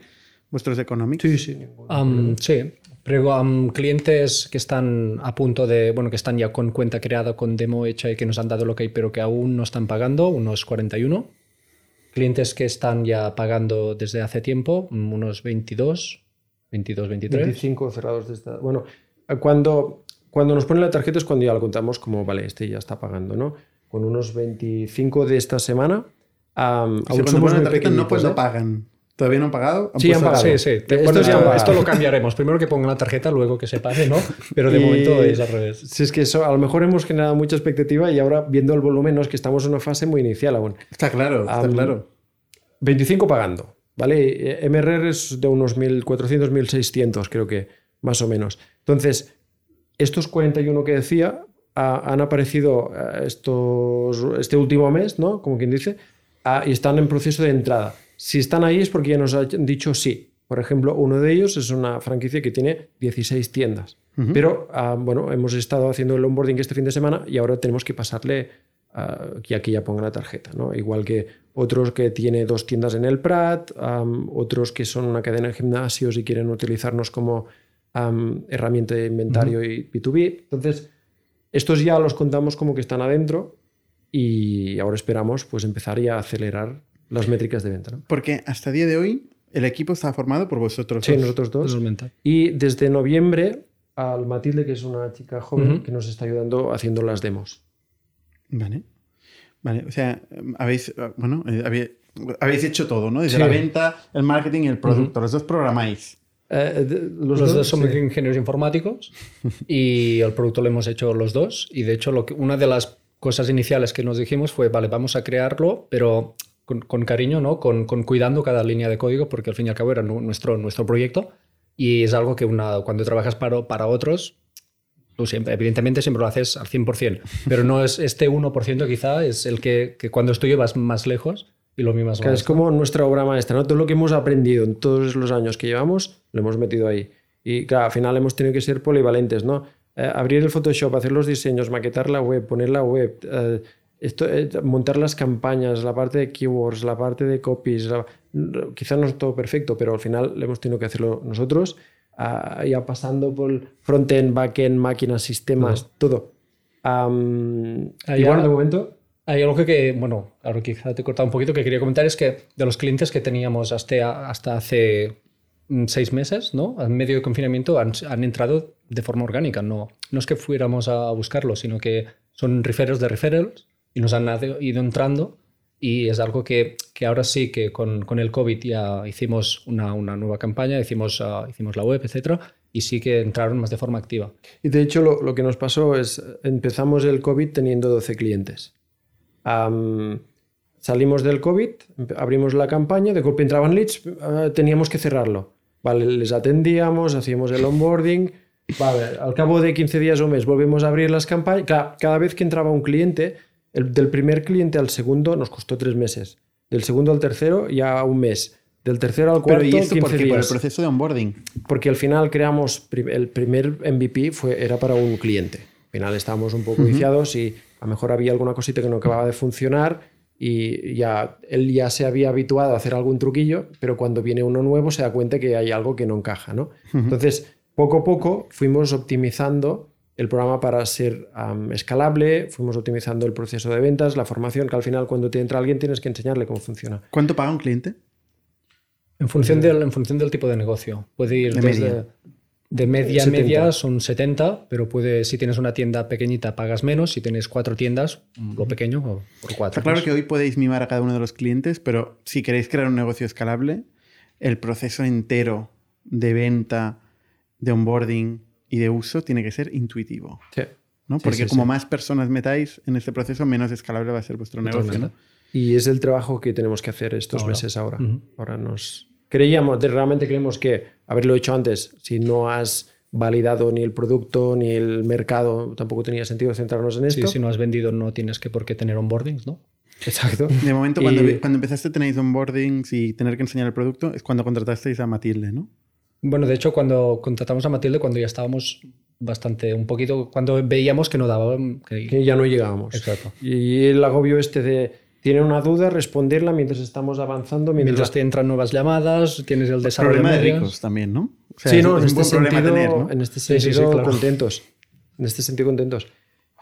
vuestros economics? Sí, sí. Um, sí. Pero um, clientes que están a punto de, bueno, que están ya con cuenta creada, con demo hecha y que nos han dado lo que hay, pero que aún no están pagando, unos 41. Clientes que están ya pagando desde hace tiempo, unos 22, 22, 23. 25 cerrados desde... Bueno, cuando cuando nos ponen la tarjeta es cuando ya lo contamos como, vale, este ya está pagando, ¿no? Con unos 25 de esta semana. Um, sea, cuando ponen la tarjeta no pues ¿eh? no pagan. ¿Todavía no han pagado? ¿Han sí, han pagado. Sí, sí. Esto, ya, esto, lo cambiaremos. Primero que pongan la tarjeta, luego que se pague, ¿no? <laughs> Pero de y... momento es al revés. Si es que eso, a lo mejor hemos generado mucha expectativa y ahora viendo el volumen no es que estamos en una fase muy inicial aún. Está claro, está um, claro. 25 pagando, ¿vale? MRR es de unos 1.400, 1.600 creo que, más o menos. Entonces, estos 41 que decía han aparecido eh, estos, este último mes, ¿no? Como quien dice, y están en proceso de entrada. Si están ahí es porque ya nos han dicho sí. Por ejemplo, uno de ellos es una franquicia que tiene 16 tiendas. Uh -huh. Pero, uh, bueno, hemos estado haciendo el onboarding este fin de semana y ahora tenemos que pasarle uh, que aquí ya ponga la tarjeta, ¿no? Igual que otros que tiene dos tiendas en el Prat, um, otros que son una cadena de gimnasios y quieren utilizarnos como um, herramienta de inventario uh -huh. y B2B. Entonces, estos ya los contamos como que están adentro y ahora esperamos pues empezar ya a acelerar las métricas de venta. ¿no? Porque hasta el día de hoy el equipo está formado por vosotros sí, dos. nosotros dos. Y desde noviembre al Matilde, que es una chica joven uh -huh. que nos está ayudando haciendo las demos. Vale. Vale, o sea, habéis, bueno, eh, habéis, habéis hecho todo, ¿no? Desde sí. la venta, el marketing y el producto. Uh -huh. Los dos programáis. Eh, de, los, los, dos, dos somos sí. ingenieros informáticos <laughs> y el producto lo hemos hecho los dos. Y de hecho, lo que, una de las cosas iniciales que nos dijimos fue, vale, vamos a crearlo, pero con, con cariño, ¿no? Con, con, cuidando cada línea de código, porque al fin y al cabo era nuestro, nuestro proyecto. Y es algo que una, cuando trabajas para, para otros, tú siempre, evidentemente siempre lo haces al 100%, pero no es este 1% quizá, es el que, que cuando es tuyo vas más lejos y lo mismo es como nuestra obra maestra, ¿no? Todo lo que hemos aprendido en todos los años que llevamos, lo hemos metido ahí. Y claro, al final hemos tenido que ser polivalentes, ¿no? Eh, abrir el Photoshop, hacer los diseños, maquetar la web, poner la web, eh, esto, eh, montar las campañas, la parte de keywords, la parte de copies. La... Quizá no es todo perfecto, pero al final le hemos tenido que hacerlo nosotros, uh, ya pasando por frontend, backend, máquinas, sistemas, no. todo. Um, y bueno, de momento hay algo que, bueno, ahora quizá te he cortado un poquito, que quería comentar es que de los clientes que teníamos hasta, hasta hace seis meses, ¿no? En medio de confinamiento han, han entrado de forma orgánica. No, no es que fuéramos a buscarlos, sino que son referrals de referrals y nos han ido entrando y es algo que, que ahora sí que con, con, el COVID ya hicimos una, una nueva campaña, hicimos, uh, hicimos la web, etcétera, y sí que entraron más de forma activa. Y de hecho lo, lo que nos pasó es, empezamos el COVID teniendo 12 clientes. Um, salimos del COVID, abrimos la campaña, de golpe entraban leads, uh, teníamos que cerrarlo. Vale, les atendíamos, hacíamos el onboarding. Vale, al cabo de 15 días o un mes volvemos a abrir las campañas. Cada, cada vez que entraba un cliente, el, del primer cliente al segundo nos costó tres meses. Del segundo al tercero ya un mes. Del tercero al cuarto, Pero ¿y esto 15 por qué? días. Por el proceso de onboarding. Porque al final creamos, el primer MVP fue, era para un cliente. Al final estábamos un poco uh -huh. viciados y a lo mejor había alguna cosita que no acababa de funcionar y ya él ya se había habituado a hacer algún truquillo, pero cuando viene uno nuevo se da cuenta que hay algo que no encaja, ¿no? Uh -huh. Entonces, poco a poco fuimos optimizando el programa para ser um, escalable, fuimos optimizando el proceso de ventas, la formación, que al final cuando te entra alguien tienes que enseñarle cómo funciona. ¿Cuánto paga un cliente? En función, del, en función del tipo de negocio. Puede ir de desde... Media. De media a media son 70, pero puede, si tienes una tienda pequeñita pagas menos, si tienes cuatro tiendas, lo pequeño por cuatro. Está claro pues. que hoy podéis mimar a cada uno de los clientes, pero si queréis crear un negocio escalable, el proceso entero de venta, de onboarding y de uso tiene que ser intuitivo. Sí. ¿no? Porque como más personas metáis en este proceso, menos escalable va a ser vuestro negocio, ¿no? Y es el trabajo que tenemos que hacer estos meses ahora. Ahora nos creíamos, realmente creemos que haberlo hecho antes, si no has validado ni el producto ni el mercado, tampoco tenía sentido centrarnos en esto. Sí, si no has vendido no tienes que por qué tener onboardings, ¿no? Exacto. De momento, cuando, cuando empezaste a tener onboardings y tener que enseñar el producto, es cuando contratasteis a Matilde, ¿no? Bueno, de hecho, cuando contratamos a Matilde, cuando ya estábamos bastante, un poquito, cuando veíamos que no daba... Que, ya no llegábamos. Exacto. Y el agobio este de tiene una duda, responderla mientras estamos avanzando. Mientras, te entran nuevas llamadas, tienes el desarrollo Problema de ricos también, ¿no? sí, no, en este, sentido, en este sentido, contentos. En este sentido, contentos.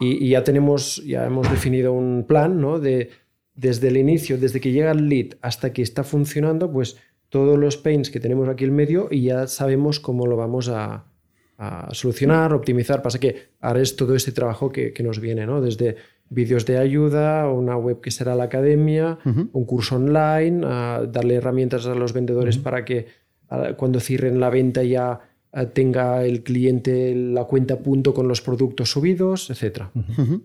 Y, ya tenemos, ya hemos definido un plan, ¿no? De desde el inicio, desde que llega el lead hasta que está funcionando, pues todos los pains que tenemos aquí en medio y ya sabemos cómo lo vamos a, solucionar, optimizar. Pasa que ahora es todo este trabajo que, que nos viene, ¿no? Desde vídeos de ayuda, una web que será la academia, un curso online, darle herramientas a los vendedores para que cuando cierren la venta ya tenga el cliente la cuenta a punto con los productos subidos, etc. Uh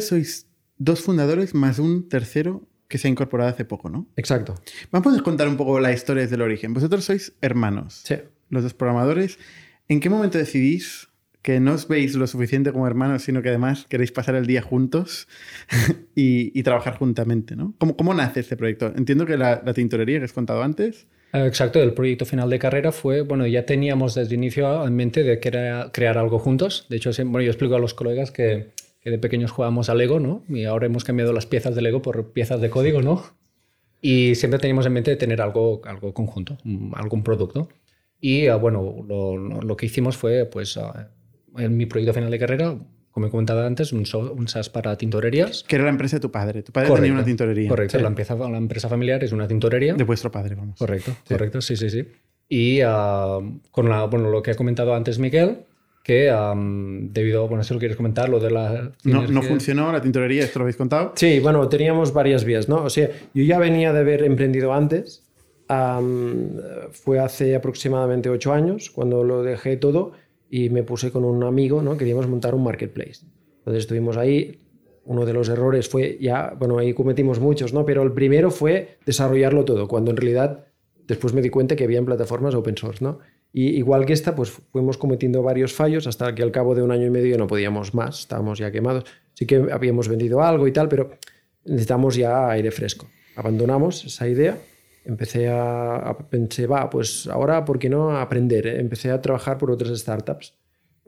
sois dos fundadores más un tercero que se ha incorporado hace poco, ¿no? Exacto. Vamos a contar un poco la historia desde el origen. Vosotros sois hermanos. Sí. Los dos programadores. ¿En qué momento decidís que no os veis lo suficiente como hermanos, sino que además queréis pasar el día juntos <laughs> y, trabajar juntamente, ¿no? ¿Cómo, ¿Cómo, nace este proyecto? Entiendo que la, tintorería que has contado antes. Eh, exacto, el proyecto final de carrera fue, bueno, ya teníamos desde el inicio en mente de crear, crear algo juntos. De hecho, bueno, yo explico a los colegas que, de pequeños jugábamos a Lego, ¿no? Y ahora hemos cambiado las piezas de Lego por piezas de código, ¿no? Y siempre teníamos en mente de tener algo, algo conjunto, algún producto. Y ah, bueno, lo, que hicimos fue, pues, ah, en mi proyecto final de carrera, como he comentado antes, un, un SaaS para tintorerías. Que era la empresa de tu padre. Tu padre tenía una tintorería. Correcto, la, empresa, la empresa familiar es una tintorería. De vuestro padre, vamos. Correcto, correcto, sí, sí, sí. Y uh, con la, bueno, lo que ha comentado antes Miguel, que um, debido, bueno, si lo quieres comentar, lo de la... No, no funcionó la tintorería, esto lo habéis contado. Sí, bueno, teníamos varias vías, ¿no? O sea, yo ya venía de haber emprendido antes, um, fue hace aproximadamente ocho años, cuando lo dejé todo, y me puse con un amigo, ¿no? Queríamos montar un marketplace. Entonces estuvimos ahí. Uno de los errores fue ya, bueno, ahí cometimos muchos, ¿no? Pero el primero fue desarrollarlo todo, cuando en realidad después me di cuenta que había plataformas open source, ¿no? Y igual que esta, pues fuimos cometiendo varios fallos hasta que al cabo de un año y medio no podíamos más, estábamos ya quemados. Sí que habíamos vendido algo y tal, pero necesitamos ya aire fresco. Abandonamos esa idea empecé a, pensé, va, pues ahora, ¿por qué no aprender? Empecé a trabajar por otras startups.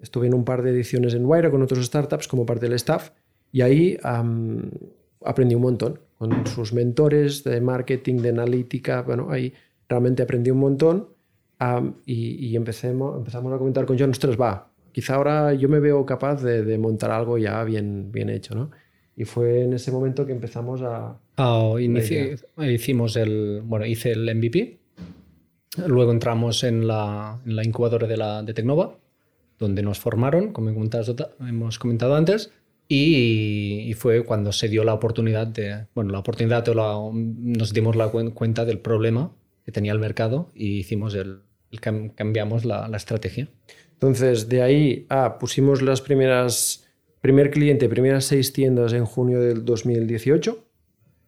Estuve en un par de ediciones en Wire con otros startups como parte del staff y ahí aprendí un montón con sus mentores de marketing, de analítica. Bueno, ahí realmente aprendí un montón y, empecemos, empezamos a comentar con John, ostras, va, quizá ahora yo me veo capaz de, de montar algo ya bien, bien hecho, ¿no? Y fue en ese momento que empezamos a... Ah, hicimos el... Bueno, hice el MVP. Luego entramos en la, en la incubadora de, la, de Tecnova, donde nos formaron, como hemos comentado antes, y, fue cuando se dio la oportunidad de... Bueno, la oportunidad, nos dimos la cuenta del problema que tenía el mercado y hicimos el, cambiamos la, la estrategia. Entonces, de ahí ah, pusimos las primeras Primer cliente, primeras seis tiendas en junio del 2018.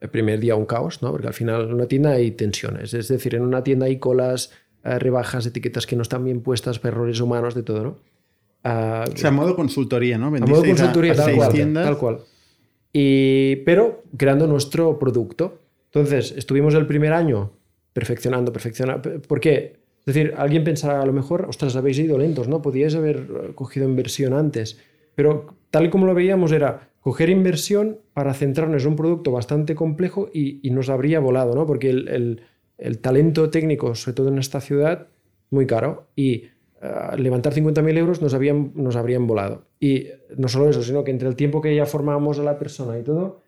El primer día un caos, ¿no? Porque al final en una tienda hay tensiones. Es decir, en una tienda hay colas, eh, rebajas, etiquetas que no están bien puestas, errores humanos, de todo, ¿no? Uh, o sea, a modo consultoría, ¿no? a modo consultoría, tal, cual, tiendas. tal cual. Y, pero creando nuestro producto. Entonces, estuvimos el primer año perfeccionando, perfeccionando. ¿Por qué? Es decir, alguien pensará a lo mejor, ostras, habéis ido lentos, ¿no? Podíais haber cogido inversión antes. Pero tal y como lo veíamos era coger inversión para centrarnos en un producto bastante complejo y, nos habría volado, ¿no? Porque el, talento técnico, sobre todo en esta ciudad, muy caro y uh, levantar 50.000 euros nos, habían, nos habrían volado. Y no solo eso, sino que entre el tiempo que ya formábamos a la persona y todo,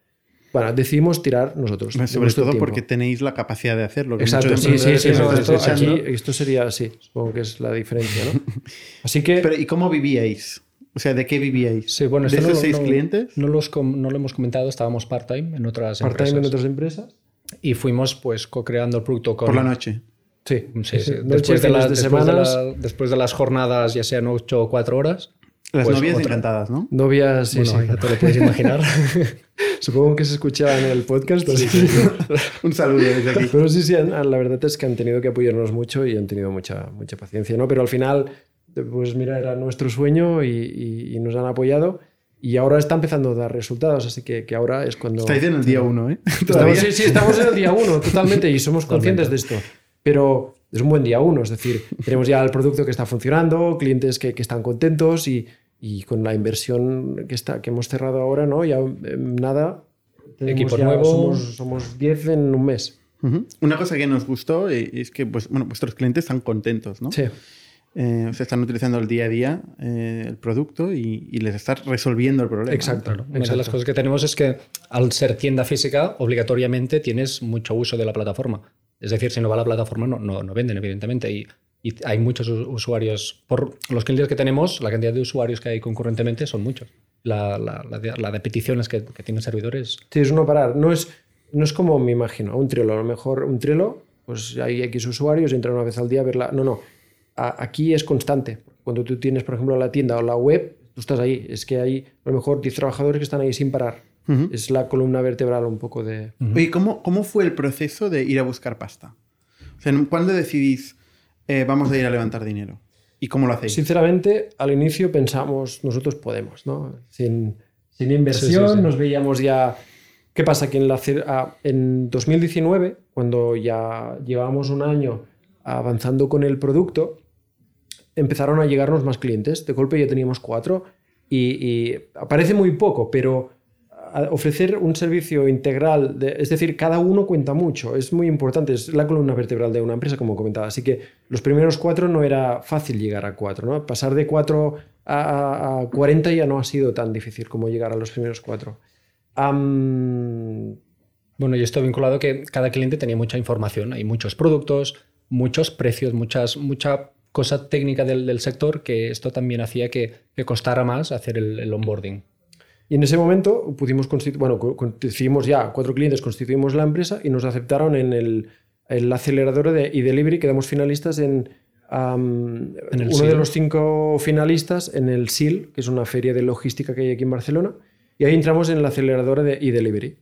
bueno, decidimos tirar nosotros. Sobre todo porque tenéis la capacidad de hacerlo. Exacto, sí, sí, sí. esto, esto, sería así, supongo que es la diferencia, ¿no? <laughs> Así que... Pero, ¿y cómo vivíais? O sea, ¿de qué vivíais? Sí, bueno, ¿De esos no, seis clientes? No, los, no lo hemos comentado, estábamos part-time en otras part empresas. Part-time en otras empresas. Y fuimos pues co-creando el producto con... Por la noche. Sí, sí, sí. Después, de las, después, de las, después de las jornadas, ya sean ocho o cuatro horas. Las Pues novias otra- encantadas, ¿no? Novias, sí, bueno, sí. ya te lo puedes imaginar. <laughs> Supongo que se escuchaba en el podcast. Pero sí, Un saludo desde aquí. Pero sí, sí, la verdad es que han tenido que apoyarnos mucho y han tenido mucha, mucha paciencia, ¿no? Pero al final, pues mira, era nuestro sueño y, y- y nos han apoyado y ahora está empezando a dar resultados, así que, que ahora es cuando... Estáis en el día uno, ¿eh? Estamos, sí, sí, estamos en el día uno, <laughs> totalmente, y somos conscientes de esto. Pero es un buen día uno, es decir, tenemos ya el producto que está funcionando, clientes que, que están contentos y, y con la inversión que, está, que hemos cerrado ahora, ¿no? Ya em, nada. Equipo ya- nuevo. Somos, somos 10 en un mes. Ujú. Una cosa que nos gustó eh, es que pues, bueno, vuestros clientes están contentos, ¿no? Sí. Eh, o sea, están utilizando el día a día eh, el producto y, y les está resolviendo el problema. Exacto. Claro, Una de las cosas que tenemos es que al ser tienda física, obligatoriamente tienes mucho uso de la plataforma. Es decir, si no va a la plataforma, no, no, no venden, evidentemente. Y, y hay muchos usuarios. Por los clientes que tenemos, la cantidad de usuarios que hay concurrentemente son muchos. La, la- la de, la de peticiones que, que tienen servidores. Sí, es no parar. No es, no es como me imagino, un Trello. A lo mejor un Trello, pues hay X usuarios, entran una vez al día a verla. No, no. A- aquí es constante. Cuando tú tienes, por ejemplo, la tienda o la web, tú estás ahí. Es que hay a lo mejor 10 trabajadores que están ahí sin parar. Es la columna vertebral un poco de... Oye, ¿cómo, ¿cómo fue el proceso de ir a buscar pasta? O sea, ¿cuándo decidís eh, vamos a ir a levantar dinero? ¿Y cómo lo hacéis? Sinceramente, al inicio pensamos, nosotros podemos, ¿no? Sin, sin inversión, Sí, sí, sí. nos veíamos ya... ¿Qué pasa? Que en, la, en 2019, cuando ya llevábamos un año avanzando con el producto, empezaron a llegarnos más clientes. De golpe ya teníamos cuatro y, y parece muy poco, pero a- ofrecer un servicio integral, es decir, cada uno cuenta mucho, es muy importante, es la columna vertebral de una empresa, como comentaba. Así que los primeros cuatro no era fácil llegar a cuatro, ¿no? Pasar de cuatro a, a- a 40 ya no ha sido tan difícil como llegar a los primeros cuatro. Bueno, y esto vinculado que cada cliente tenía mucha información. Hay muchos productos, muchos precios, muchas, mucha cosa técnica del, del sector que esto también hacía que, que costara más hacer el, el onboarding. Y en ese momento pudimos bueno, constituimos ya cuatro clientes, constituimos la empresa y nos aceptaron en el, el acelerador de y delivery. Quedamos finalistas en, uno de los cinco finalistas en el SIL, que es una feria de logística que hay aquí en Barcelona. Y ahí entramos en la aceleradora de e-delivery.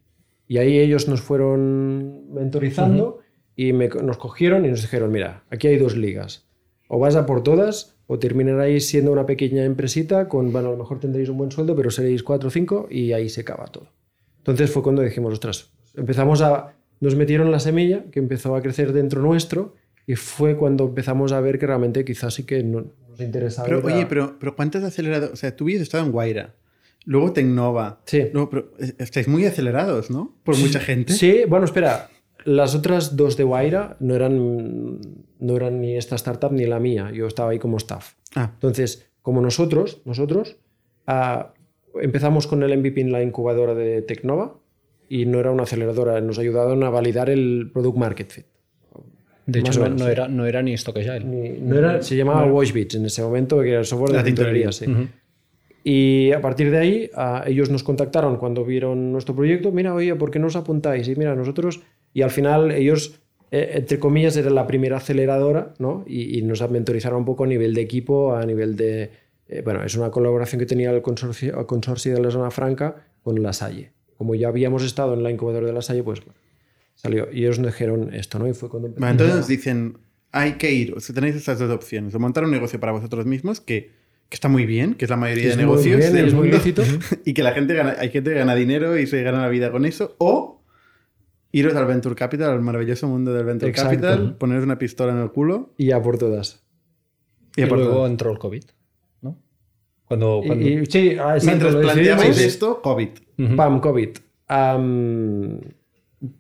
Y ahí ellos nos fueron mentorizando y me- nos cogieron y nos dijeron, mira, aquí hay dos ligas. O vas a por todas o terminaréis siendo una pequeña empresita con, bueno, a lo mejor tendréis un buen sueldo, pero seréis cuatro o cinco y ahí se acaba todo. Entonces fue cuando dijimos, ostras, empezamos a, nos metieron la semilla que empezó a crecer dentro nuestro y fue cuando empezamos a ver que realmente quizás sí que no- nos interesaba. Pero, oye, pero, pero ¿cuántos acelerados? O sea, tú habías estado en Guaira, luego Tecnova. Sí. Luego, pero eh, estáis muy acelerados, ¿no? Por mucha gente. Sí, bueno, espera. Las otras dos de Guaira no eran, no eran ni esta startup ni la mía. Yo estaba ahí como staff. Ah, Entonces, como nosotros, nosotros ah, empezamos con el MVP en la incubadora de Tecnova y no era una aceleradora, nos ayudaron a validar el product market fit. De Más hecho, no, no era, no era ni Stock Agile. Ni- no era, se llamaba Washbits en ese momento, que era el software de La tintorería. tintorería. sí. Y a partir de ahí, ah, ellos nos contactaron cuando vieron nuestro proyecto. Mira, oye, ¿por qué no os apuntáis? Y mira, nosotros. Y al final, ellos, eh, entre comillas, era la primera aceleradora, ¿no? Y, y nos mentorizaron un poco a nivel de equipo, a nivel de. eh, bueno, es una colaboración que tenía el consorcio, el consorcio de la Zona Franca con La Salle. Como ya habíamos estado en la incubadora de La Salle, pues salió. Y ellos nos dijeron esto, ¿no? Y fue cuando Vale, entonces dicen, hay que ir, o sea, tenéis estas dos opciones, o montar un negocio para vosotros mismos, que, que está muy bien, que es la mayoría Es de muy negocios bien, del es muy mundo, lícito. <laughs> y que la gente gana, hay gente que gana dinero y se gana la vida con eso, o iros al Venture Capital, al maravilloso mundo del Venture Exacto. Capital, poneros una pistola en el culo Y ya por todas. y, Y, a por luego todo. entró el COVID. ¿no? Cuando, Y- cuando- y- sí, ah, exacto, Mientras planteabais esto, COVID. Ujú. Pam, COVID. Am,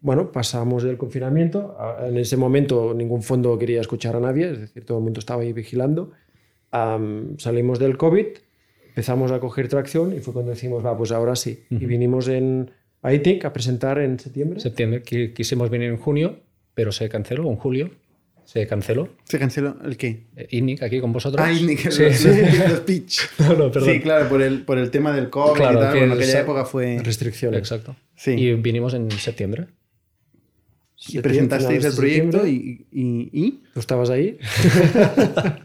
bueno, pasamos del confinamiento. A- En ese momento ningún fondo quería escuchar a nadie, es decir, todo el mundo estaba ahí vigilando. Am, salimos del COVID, empezamos a coger tracción y fue cuando decimos, va, pues ahora sí. Y vinimos en a ITIC a presentar en septiembre. septiembre qui- quisimos venir en junio, pero se canceló, en julio se canceló. ¿Se canceló el qué? Eh, INNIC aquí con vosotros. Ay, ni que Sí. los <laughs> pitch. No, no, perdón. Sí, claro, por el, por el tema del COVID Claro, y tal. que Bueno, aquella esa- época fue... Restricciones. Exacto. Sí. Y vinimos en septiembre. Y presentasteis el proyecto y, y- y- ¿Tú estabas ahí? <laughs>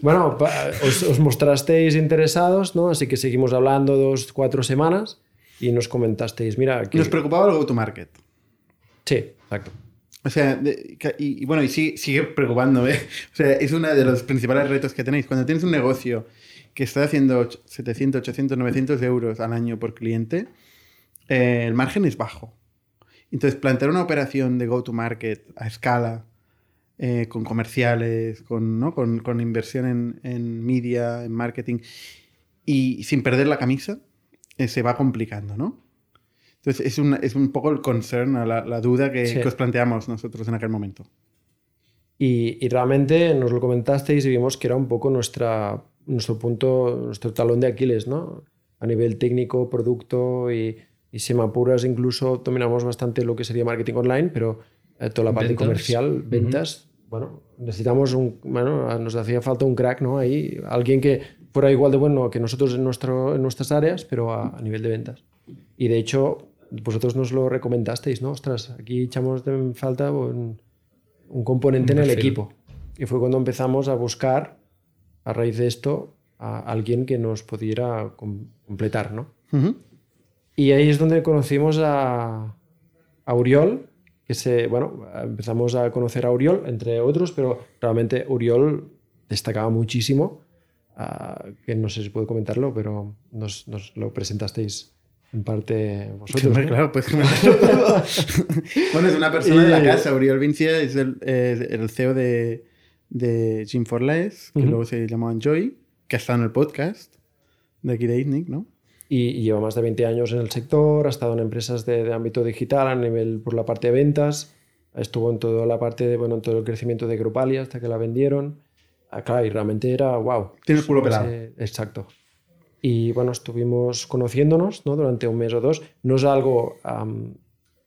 Bueno, os, os, mostrasteis interesados, ¿no? Así que seguimos hablando dos, cuatro semanas y nos comentasteis, mira... Nos preocupaba el go-to-market. Sí, exacto. O sea, y, bueno, y sigue, sigue preocupándome. <laughs> O sea, es uno de los principales retos que tenéis. Cuando tienes un negocio que está haciendo 700, 800, 900 euros al año por cliente, eh, el margen es bajo. Entonces, plantear una operación de go-to-market a escala, eh, con comerciales, con, ¿no? con, con inversión en, en, media, en marketing, y sin perder la camisa, eh, se va complicando, ¿no? Entonces, es un, es un poco el concern, la, la duda que, que, os planteamos nosotros en aquel momento. Y, y, realmente nos lo comentasteis y vimos que era un poco nuestra, nuestro punto, nuestro talón de Aquiles, ¿no? A nivel técnico, producto y, y si me apuras, incluso dominamos bastante lo que sería marketing online, pero eh, toda la parte ¿Ventas? comercial, ventas, uh -huh. bueno, necesitamos un, bueno, nos hacía falta un crack, ¿no? Ahí, alguien que fuera igual de bueno que nosotros en, nuestro, en nuestras áreas, pero a, a nivel de ventas. Y de hecho, vosotros nos lo recomendasteis, ¿no? Ostras, aquí echamos de falta un, un componente un en el equipo. Y fue cuando empezamos a buscar, a raíz de esto, a alguien que nos pudiera com completar, ¿no? Uh -huh. Y ahí es donde conocimos a, a Uriol, que se, bueno, empezamos a conocer a Uriol, entre otros, pero realmente Uriol destacaba muchísimo, uh, que no sé si puedo comentarlo, pero nos, nos lo presentasteis en parte vosotros. Sí, ¿no? Claro, pues <laughs> bueno, es una persona y... de la casa. Uriol Vincia es el, eh, el CEO de, de Gym for Less, que uh -huh. luego se llamó Enjoy, que está en el podcast de aquí de ITNIC, ¿no? Y, y, lleva más de 20 años en el sector, ha estado en empresas de, de, ámbito digital a nivel por la parte de ventas, estuvo en toda la parte de, bueno, en todo el crecimiento de Grupalia hasta que la vendieron. Ah, claro, y realmente era wow. Tiene el culo pelado. Exacto. Y bueno, estuvimos conociéndonos ¿no? durante un mes o dos. No es algo, um,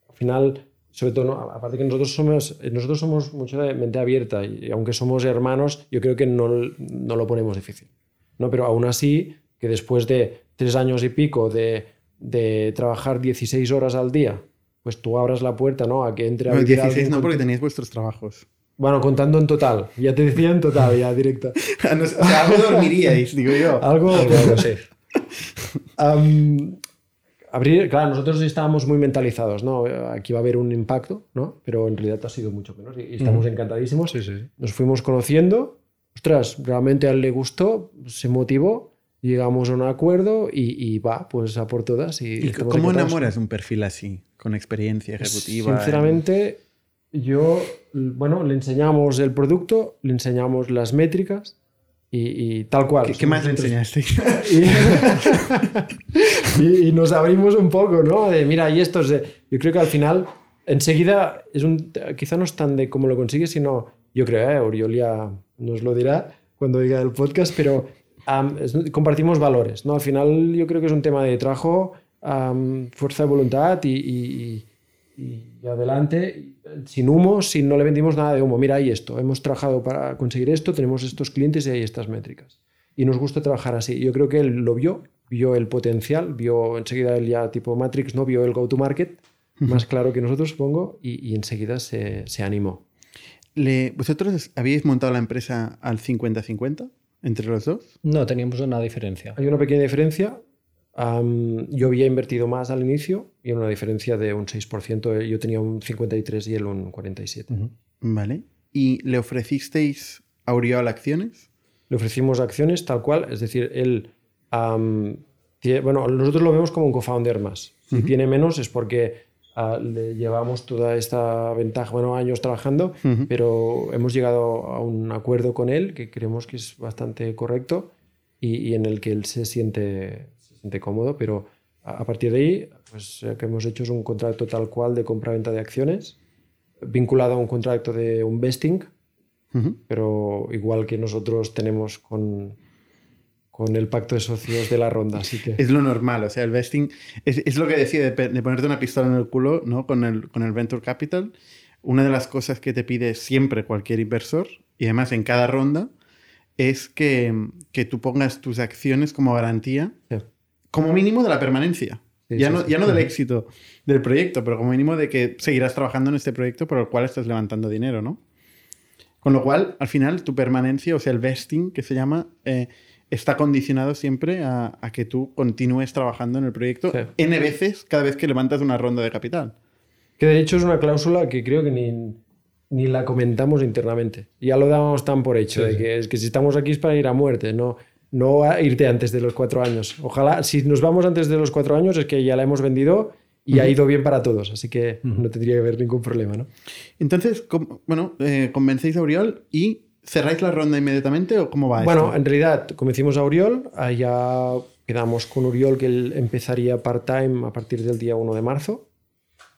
al final, sobre todo, ¿no? aparte que nosotros somos, nosotros somos mucho de mente abierta y aunque somos hermanos, yo creo que no, no lo ponemos difícil. ¿no? Pero aún así, que después de tres años y pico de, de trabajar 16 horas al día, pues tú abras la puerta ¿no? a que entre a no, 16 no, porque tenéis vuestros trabajos. Bueno, contando en total. Ya te decía en total, ya directa. <laughs> no, o sea, algo dormiríais, digo yo. <laughs> Algo, algo sí. <laughs> Um, abrir, claro, nosotros estábamos muy mentalizados, ¿no? Aquí va a haber un impacto, ¿no? Pero en realidad ha sido mucho menos y estamos mm. encantadísimos. Sí, sí. Nos fuimos conociendo. Ostras, realmente a él le gustó, se motivó, llegamos a un acuerdo y, y va, pues a por todas. ¿Y, ¿Y cómo enamoras un perfil así, con experiencia ejecutiva? Sinceramente, yo, bueno, le enseñamos el producto, le enseñamos las métricas y, y tal cual. ¿Qué, ¿Qué, más le enseñaste? y, <laughs> y, y, nos abrimos un poco, ¿no? De, mira, y esto es de, Yo creo que al final, enseguida, es un, quizá no es tan de cómo lo consigues, sino, yo creo, ¿eh? Aurelia nos lo dirá cuando diga el podcast, pero um, es, compartimos valores, ¿no? Al final yo creo que es un tema de trabajo, um, fuerza de voluntad y y adelante, sin humo, sin no le vendimos nada de humo. Mira, hay esto, hemos trabajado para conseguir esto, tenemos estos clientes y hay estas métricas. Y nos gusta trabajar así. Yo creo que él lo vio, vio el potencial, vio enseguida él ya tipo Matrix, no vio el go-to-market, más claro que nosotros, supongo, y, y enseguida se, se animó. Le, ¿Vosotros habéis montado la empresa al 50-50 entre los dos? No, teníamos una diferencia. Hay una pequeña diferencia. Um, yo había invertido más al inicio y una diferencia de un 6%. Yo tenía un 53 y él un 47. Uh -huh. Vale. ¿Y le ofrecisteis a Uriol acciones? Le ofrecimos acciones tal cual, es decir, él. Um, tiene, bueno, nosotros lo vemos como un co-founder más. Si uh -huh. tiene menos es porque uh, le llevamos toda esta ventaja, bueno, años trabajando, uh -huh. pero hemos llegado a un acuerdo con él que creemos que es bastante correcto y, y en el que él se siente bastante cómodo, pero a partir de ahí, pues lo que hemos hecho es un contrato tal cual de compra-venta de acciones, vinculado a un contrato de un vesting, uh -huh. pero igual que nosotros tenemos con, con el pacto de socios de la ronda. Así que... Es lo normal, o sea, el vesting es, es lo que decía de, de, ponerte una pistola en el culo ¿no? con, el, con el venture capital. Una de las cosas que te pide siempre cualquier inversor, y además en cada ronda, es que, que tú pongas tus acciones como garantía. Sí como mínimo de la permanencia. Sí, ya, sí, no, sí. ya no del éxito del proyecto, pero como mínimo de que seguirás trabajando en este proyecto por el cual estás levantando dinero, ¿no? Con lo cual, al final, tu permanencia, o sea, el vesting que se llama, eh, está condicionado siempre a, a, que tú continúes trabajando en el proyecto. N veces cada vez que levantas una ronda de capital. Que de hecho es una cláusula que creo que ni, ni la comentamos internamente. Ya lo dábamos tan por hecho, de que es que si estamos aquí es para ir a muerte, no, no a irte antes de los cuatro años. Ojalá, si nos vamos antes de los cuatro años es que ya la hemos vendido y ha ido bien para todos, así que no tendría que haber ningún problema, ¿no? Entonces, bueno, eh, convencéis a Oriol y cerráis la ronda inmediatamente o cómo va Bueno, esto? en realidad convencimos a Uriol, ya quedamos con Uriol que él empezaría part-time a partir del día 1 de marzo.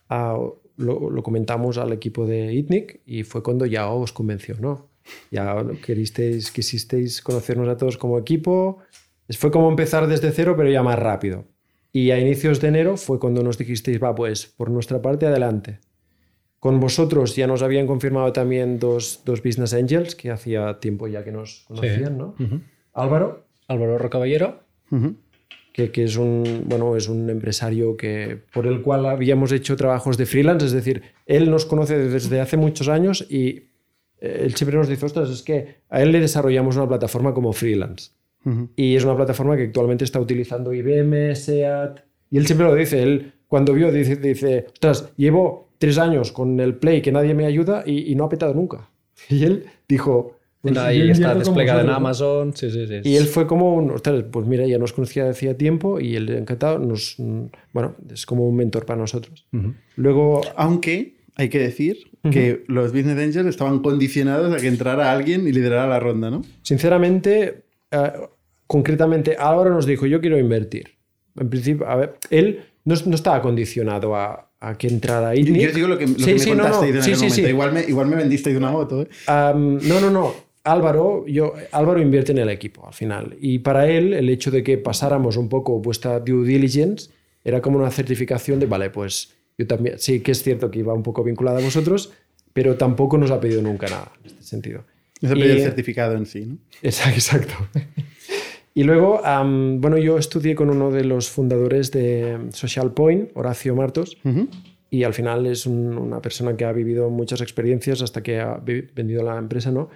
Ah, lo, lo comentamos al equipo de ITNIC y fue cuando ya os convenció, ¿no? Ya queristeis, quisisteis conocernos a todos como equipo. Fue como empezar desde cero, pero ya más rápido. Y a inicios de enero fue cuando nos dijisteis, va, pues por nuestra parte adelante. Con vosotros ya nos habían confirmado también dos, dos Business Angels, que hacía tiempo ya que nos conocían, ¿no? Ujú. Álvaro, Álvaro Rocaballero. Ujú. que, que es, un, bueno, es un empresario que, por el cual habíamos hecho trabajos de freelance, es decir, él nos conoce desde hace muchos años y él siempre nos dice, ostras, es que a él le desarrollamos una plataforma como freelance. Y es una plataforma que actualmente está utilizando IBM, SEAT. Y él siempre lo dice. Él, cuando vio, dice, dice ostras, llevo tres años con el Play que nadie me ayuda y, y no ha petado nunca. <laughs> Y él dijo... pues invierto está desplegada en ¿no? Amazon. Sí, sí, sí. Y él fue como un, ostras, pues mira, ya nos conocía de hacía tiempo y él encantado, nos, mm, bueno, es como un mentor para nosotros. Luego, Aunque hay que decir que los Business Angels estaban condicionados a que entrara alguien y liderara la ronda, ¿no? sinceramente, eh, concretamente, Álvaro nos dijo, yo quiero invertir. En principio, a ver, él no, no estaba condicionado a, a que entrara Yo, ITNIC. yo digo lo que, lo Sí, que me sí, no, no. en Sí, aquel sí, momento. sí. Igual, me, igual me una moto, ¿eh? No, no, no. Álvaro, yo, Álvaro invierte en el equipo al final. Y para él, el hecho de que pasáramos un poco vuestra due diligence era como una certificación de, vale, pues yo también, sí que es cierto que iba un poco vinculada a vosotros, pero tampoco nos ha pedido nunca nada en este sentido. No se pedido Y- el certificado en sí, ¿no? Exacto. Y luego, am, bueno, yo estudié con uno de los fundadores de Social Point, Horacio Martos, Ujú. y al final es un- una persona que ha vivido muchas experiencias hasta que ha vendido la empresa, ¿no?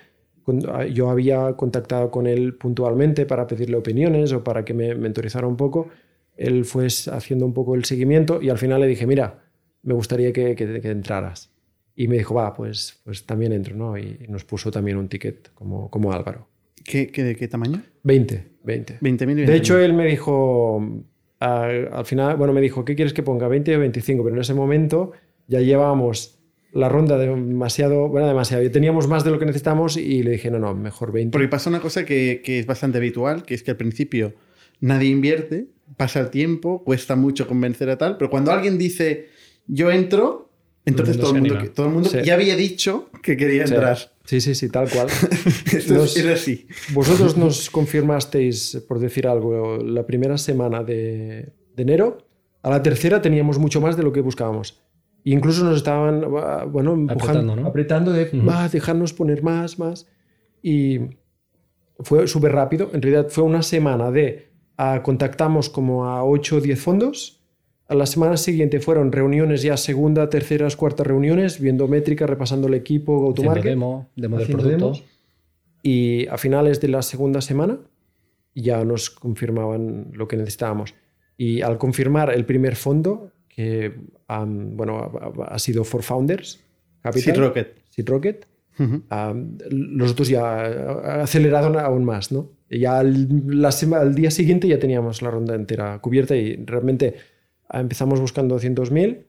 Yo había contactado con él puntualmente para pedirle opiniones o para que me mentorizara un poco. Él fue haciendo un poco el seguimiento y al final le dije, mira, me gustaría que, que- que entraras. Y me dijo, va, pues, pues también entro, ¿no? Y nos puso también un ticket como, como Álvaro. ¿Qué, qué, ¿De qué tamaño? 20, 20. 20.000 y 20.000. De hecho, él me dijo, al final, bueno, me dijo, ¿qué quieres que ponga? 20 o 25, pero en ese momento ya llevábamos la ronda demasiado, bueno, demasiado, teníamos más de lo que necesitamos y le dije, no, no, mejor 20. Porque pasa una cosa que, que es bastante habitual, que es que al principio nadie invierte, pasa el tiempo, cuesta mucho convencer a tal, pero cuando alguien dice yo entro, entonces mundo todo el mundo, todo el mundo Sí. ya había dicho que quería Sí. entrar. Sí, sí, sí, tal cual. <laughs> Esto Nos- es, así. Vosotros <laughs> nos confirmasteis, por decir algo, la primera semana de, de enero. A la tercera teníamos mucho más de lo que buscábamos. E incluso nos estaban, ah, bueno, empujando, Apretando, ¿no? apretando de, Ujú. va, dejarnos poner más, más. Y fue súper rápido. En realidad fue una semana de, ah, contactamos como a 8 o 10 fondos. A la semana siguiente fueron reuniones ya segunda, terceras, cuartas reuniones, viendo métricas, repasando el equipo, Haciendo go-to-market demo, demo del producto. demos. y a finales de la segunda semana ya nos confirmaban lo que necesitábamos. Y al confirmar el primer fondo, que am, bueno, ha, ha sido For Founders, Capital, Seed Rocket. Seed Rocket, Ujú. am, los otros ya ha acelerado aún más, ¿no? Ya al, la sema- al día siguiente ya teníamos la ronda entera cubierta y realmente empezamos buscando 200.000,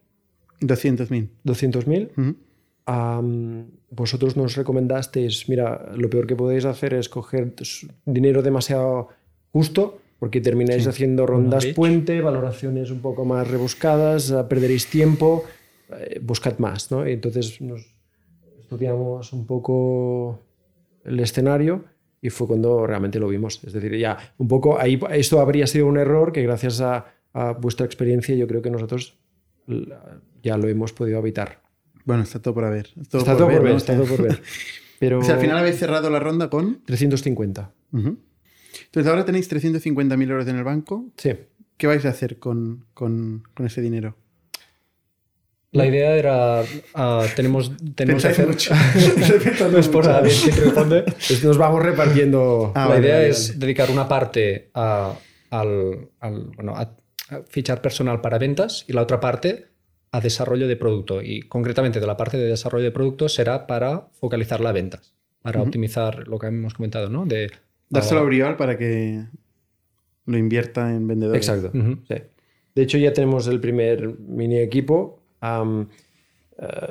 200.000. 200.000 Ujú. Am, vosotros nos recomendasteis, mira, lo peor que podéis hacer es coger dinero demasiado justo, porque termináis haciendo rondas puente, valoraciones un poco más rebuscadas, eh, perderéis tiempo, eh, buscad más, ¿no? Y entonces nos estudiamos un poco el escenario y fue cuando realmente lo vimos. Es decir, ya un poco ahí esto habría sido un error que gracias a, a vuestra experiencia yo creo que nosotros ya lo hemos podido evitar. Bueno, está todo por ver. Está Está todo por ver, ¿no? está todo por ver. <laughs> Pero O sea, al final habéis cerrado la ronda con... 350. Ujú. Entonces ahora tenéis 350.000 euros en el banco. Sí. ¿Qué vais a hacer con, con, con ese dinero? La idea era, ah, tenemos, tenemos que hacer... mucho. <laughs> <laughs> no es por nada, bien, que responde. Nos vamos repartiendo. Ah, la vale, idea vale, es dedicar una parte a, al, al- bueno, a- a fichar personal para ventas y la otra parte a desarrollo de producto. Y concretamente de la parte de desarrollo de producto será para focalizar las ventas, para optimizar lo que hemos comentado, ¿no? De, Dárselo a Briol para que lo invierta en vendedores. Exacto. Sí. De hecho, ya tenemos el primer mini equipo. eh,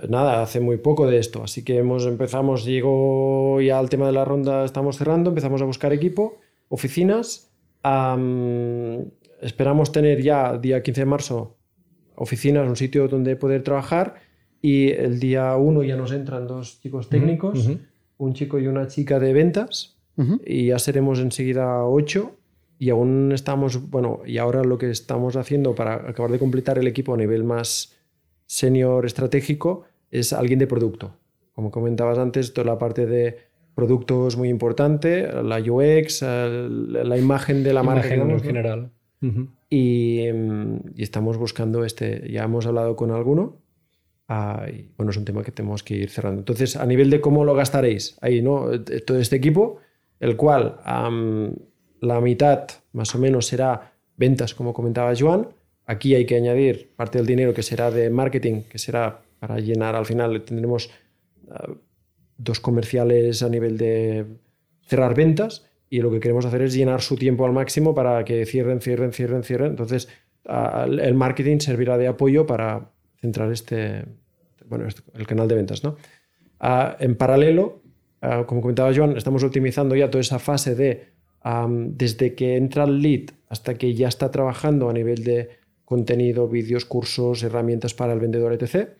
nada, hace muy poco de esto. Así que hemos empezamos, llegó ya al tema de la ronda, estamos cerrando, empezamos a buscar equipo, oficinas. Esperamos tener ya día 15 de marzo oficinas, un sitio donde poder trabajar. Y el día 1 ya nos entran dos chicos técnicos, ujú. un chico y una chica de ventas Ujú. y ya seremos enseguida 8 y aún estamos, bueno, y ahora lo que estamos haciendo para acabar de completar el equipo a nivel más senior estratégico es alguien de producto. Como comentabas antes, toda la parte de producto es muy importante, la UX, la imagen de la marca. imagen digamos, en ¿no? Ujú. y, estamos buscando este, ya hemos hablado con alguno. ah, y, bueno, es un tema que tenemos que ir cerrando. Entonces, a nivel de cómo lo gastaréis, ahí, ¿no? Eh, Todo este equipo, el cual am, la mitad más o menos será ventas, como comentaba Joan. Aquí hay que añadir parte del dinero que será de marketing, que será para llenar al final, tendremos ah, dos comerciales a nivel de cerrar ventas y lo que queremos hacer es llenar su tiempo al máximo para que cierren, cierren, cierren, cierren. Entonces, el marketing servirá de apoyo para centrar este, bueno, este- el canal de ventas. ¿no? En paralelo, como comentaba Joan, estamos optimizando ya toda esa fase de am, desde que entra el lead hasta que ya está trabajando a nivel de contenido, vídeos, cursos, herramientas para el vendedor, etc.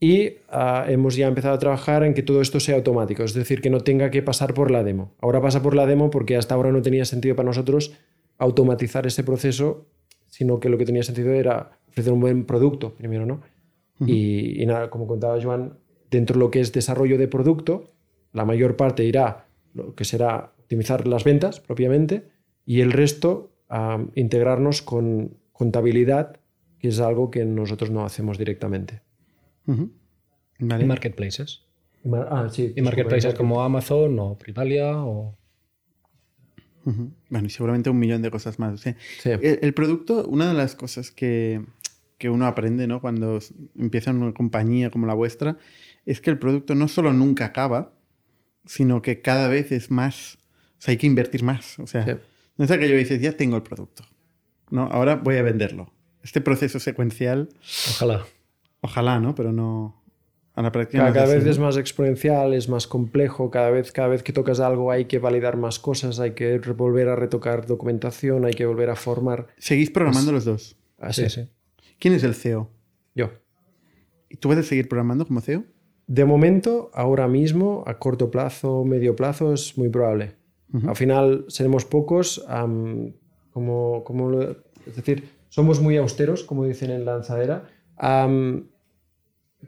Y ah, hemos ya empezado a trabajar en que todo esto sea automático, es decir, que no tenga que pasar por la demo. Ahora pasa por la demo porque hasta ahora no tenía sentido para nosotros automatizar ese proceso, sino que lo que tenía sentido era ofrecer un buen producto primero, ¿no? y, y nada, como contaba Joan, dentro de lo que es desarrollo de producto, la mayor parte irá lo que será optimizar las ventas propiamente y el resto a integrarnos con contabilidad, que es algo que nosotros no hacemos directamente. Y Vale. marketplaces. Y mar- ah, sí, Y marketplaces como Amazon o Privalia o... Ujú. Bueno, y seguramente un millón de cosas más. sí. Sí. El, el producto, una de las cosas que, que uno aprende ¿no? cuando empieza una compañía como la vuestra, es que el producto no solo nunca acaba, sino que cada vez es más. O sea, hay que invertir más. O sea, Sí. no es aquello que dices, ya tengo el producto. No, ahora voy a venderlo. Este proceso secuencial, Ojalá. Ojalá, ¿no? Pero no. A la práctica. Cada, cada vez es más exponencial, es más complejo, cada vez, cada vez que tocas algo hay que validar más cosas, hay que volver a retocar documentación, hay que volver a formar. Seguís programando los dos. Así. Sí, sí. ¿Quién es el CEO? Yo. ¿Y tú vas a seguir programando como CEO? De momento, ahora mismo, a corto plazo, medio plazo, es muy probable. Al final seremos pocos, am, como, como es decir, somos muy austeros, como dicen en lanzadera. Am,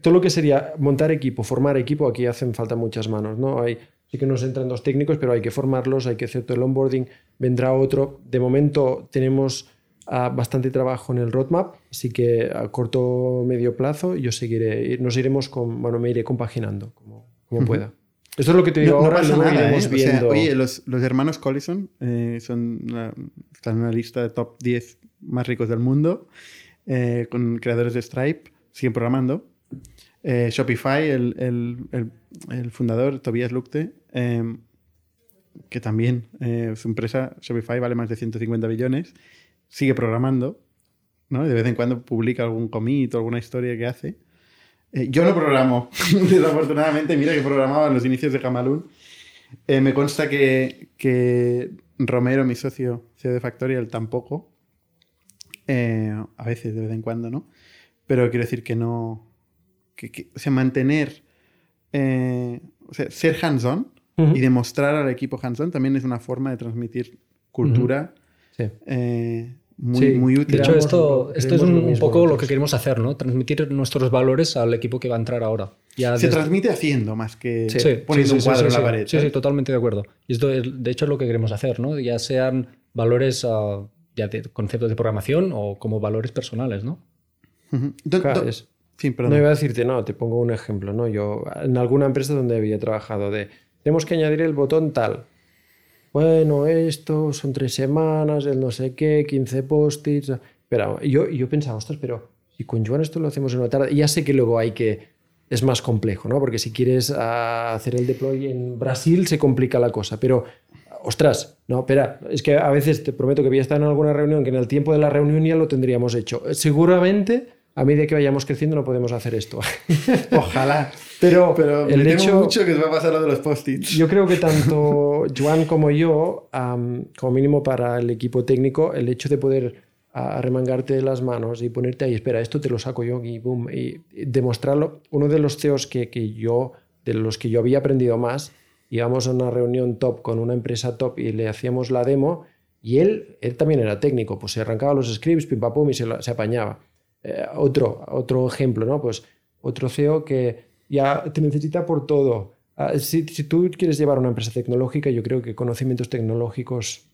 todo lo que sería montar equipo, formar equipo, aquí hacen falta muchas manos, ¿no? Hay, sí que nos entran dos técnicos, pero hay que formarlos, hay que hacer todo el onboarding, vendrá otro. De momento tenemos ah, bastante trabajo en el roadmap, así que a corto medio plazo yo seguiré, nos iremos con, bueno, me iré compaginando como, como pueda. Esto es lo que te digo No, no ahora, pasa luego nada, iremos ¿eh? O sea, viendo. oye, los, los hermanos Collison eh, son están en una lista de top 10 más ricos del mundo, eh, con creadores de Stripe, siguen programando. Eh, Shopify, el, el- el- el fundador, Tobias Lukte, eh, que también eh, su empresa, Shopify, vale más de 150 billones, sigue programando, ¿no? De vez en cuando publica algún commit o alguna historia que hace. Eh, yo no programo, <laughs> desafortunadamente. Mira que programaba en los inicios de Jamalun. Eh, me consta que, que Romero, mi socio CEO de Factorial, tampoco. Eh, a veces, de vez en cuando, ¿no? Pero quiero decir que no. Que, que- o sea, mantener. eh, o sea, ser hands-on Ujú. y demostrar al equipo hands-on también es una forma de transmitir cultura Sí. eh, muy, Sí, muy útil. De hecho, esto, esto es un, un poco lo que queremos hacer, ¿no? Transmitir nuestros valores al equipo que va a entrar ahora. Ya Se desde- transmite haciendo más que Sí, poniendo sí, un cuadro sí, en la sí. pared. Sí, sí, totalmente de acuerdo. Y esto, es- de hecho, es lo que queremos hacer, ¿no? Ya sean valores ya de conceptos de programación o como valores personales, ¿no? Ujú. Do- Claro, do- es- No iba a decirte, no, te pongo un ejemplo, ¿no? Yo, en alguna empresa donde había trabajado, de tenemos que añadir el botón tal. Bueno, esto son tres semanas, el no sé qué, 15 post-its. Pero yo, yo pensaba, ostras, pero si con Joan esto lo hacemos en una tarde, ya sé que luego hay que. Es más complejo, ¿no? Porque si quieres ah, hacer el deploy en Brasil se complica la cosa. Pero, ostras, no, espera, es que a veces te prometo que voy a estar en alguna reunión que en el tiempo de la reunión ya lo tendríamos hecho. Seguramente, a medida que vayamos creciendo, no podemos hacer esto. <laughs> Ojalá. Pero, Pero el me temo hecho, mucho que va a pasar lo de los post-its. yo creo que tanto <laughs> Joan como yo, am, como mínimo para el equipo técnico, el hecho de poder arremangarte las manos y ponerte ahí, espera, esto te lo saco yo y boom, y, y demostrarlo. Uno de los CEOs que, que yo, de los que yo había aprendido más, íbamos a una reunión top con una empresa top y le hacíamos la demo y él, él también era técnico, pues se arrancaba los scripts, pim pam pum y se, lo- se apañaba. Eh, otro, otro ejemplo, ¿no? Pues otro CEO que ya te necesita por todo. Ah, si, si tú quieres llevar una empresa tecnológica, yo creo que conocimientos tecnológicos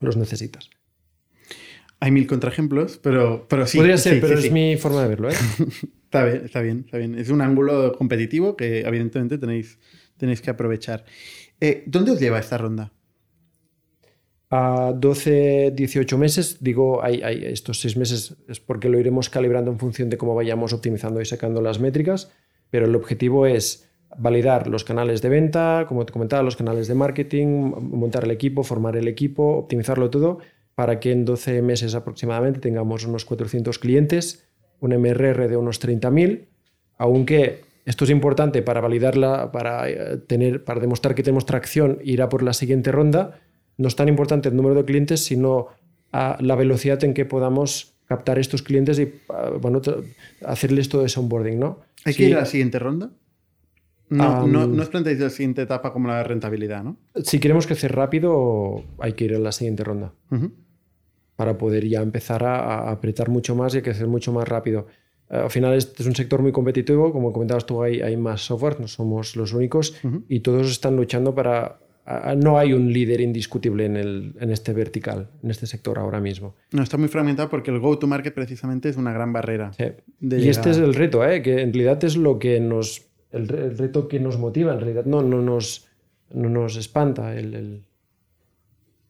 los necesitas. Hay mil contraejemplos, pero, pero sí. Podría ser, sí, pero sí, es sí. mi forma de verlo. ¿eh? <laughs> Está bien, está bien, está bien. Es un ángulo competitivo que evidentemente tenéis, tenéis que aprovechar. Eh, ¿Dónde os lleva esta ronda? A 12, 18 meses, digo, estos seis meses es porque lo iremos calibrando en función de cómo vayamos optimizando y sacando las métricas, pero el objetivo es validar los canales de venta, como te comentaba, los canales de marketing, montar el equipo, formar el equipo, optimizarlo todo, para que en 12 meses aproximadamente tengamos unos 400 clientes, un MRR de unos 30.000, aunque esto es importante para validarla, para, eh, tener, para demostrar que tenemos tracción, ir a por la siguiente ronda. No es tan importante el número de clientes, sino a la velocidad en que podamos captar estos clientes y ah, bueno, hacerles todo ese onboarding, ¿no? ¿Hay Sí. que ir a la siguiente ronda? No, Am, no, no os planteáis la siguiente etapa como la rentabilidad, ¿no? Si queremos crecer rápido, hay que ir a la siguiente ronda Ujú. para poder ya empezar a, a apretar mucho más y a crecer mucho más rápido. Eh, al final este es un sector muy competitivo, como comentabas tú, hay, hay más software, no somos los únicos Ujú. y todos están luchando para... no hay un líder indiscutible en, el, en este vertical, en este sector ahora mismo. No, está muy fragmentado porque el go-to-market precisamente es una gran barrera. Sí. de Y este es llegar. el reto, ¿eh? que en realidad es lo que nos. El, el reto que nos motiva, en realidad no, no, nos, no nos espanta el, el-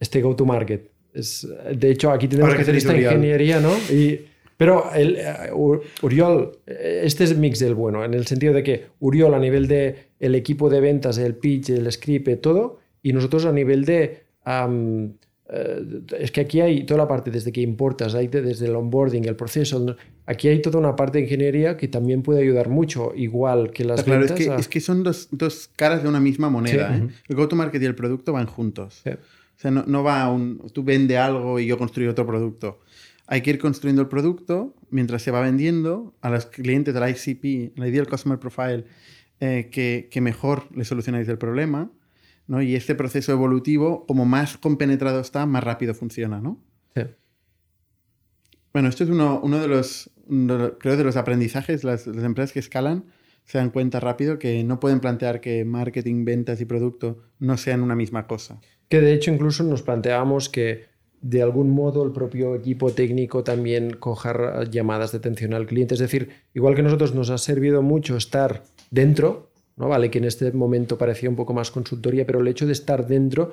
este go-to-market. Es, de hecho, aquí tenemos Ahora que hacer esta ingeniería, ¿no? Y, pero el, Ur- Uriol, este es mix del bueno, en el sentido de que Uriol a nivel de el equipo de ventas, el pitch, el script, todo, y nosotros a nivel de... eh, es que aquí hay toda la parte desde que importas, hay de- desde el onboarding, el proceso. Aquí hay toda una parte de ingeniería que también puede ayudar mucho, igual que las Está claro, es ventas. que, a- es que son dos, dos caras de una misma moneda. Sí. ¿eh? El go-to-market y el producto van juntos. Sí. O sea, no, no va a un. Tú vende algo y yo construyo otro producto. Hay que ir construyendo el producto mientras se va vendiendo a los clientes del ICP, el Ideal Customer Profile, eh, que, que mejor le solucionáis el problema. ¿No? Y este proceso evolutivo, como más compenetrado está, más rápido funciona. ¿no? Sí. Bueno, esto es uno, uno de los, uno creo, de los aprendizajes. Las, las empresas que escalan se dan cuenta rápido que no pueden plantear que marketing, ventas y producto no sean una misma cosa. Que de hecho incluso nos planteábamos que de algún modo el propio equipo técnico también coja llamadas de atención al cliente. Es decir, igual que nosotros nos ha servido mucho estar dentro, ¿no? Vale, que en este momento parecía un poco más consultoría, pero el hecho de estar dentro,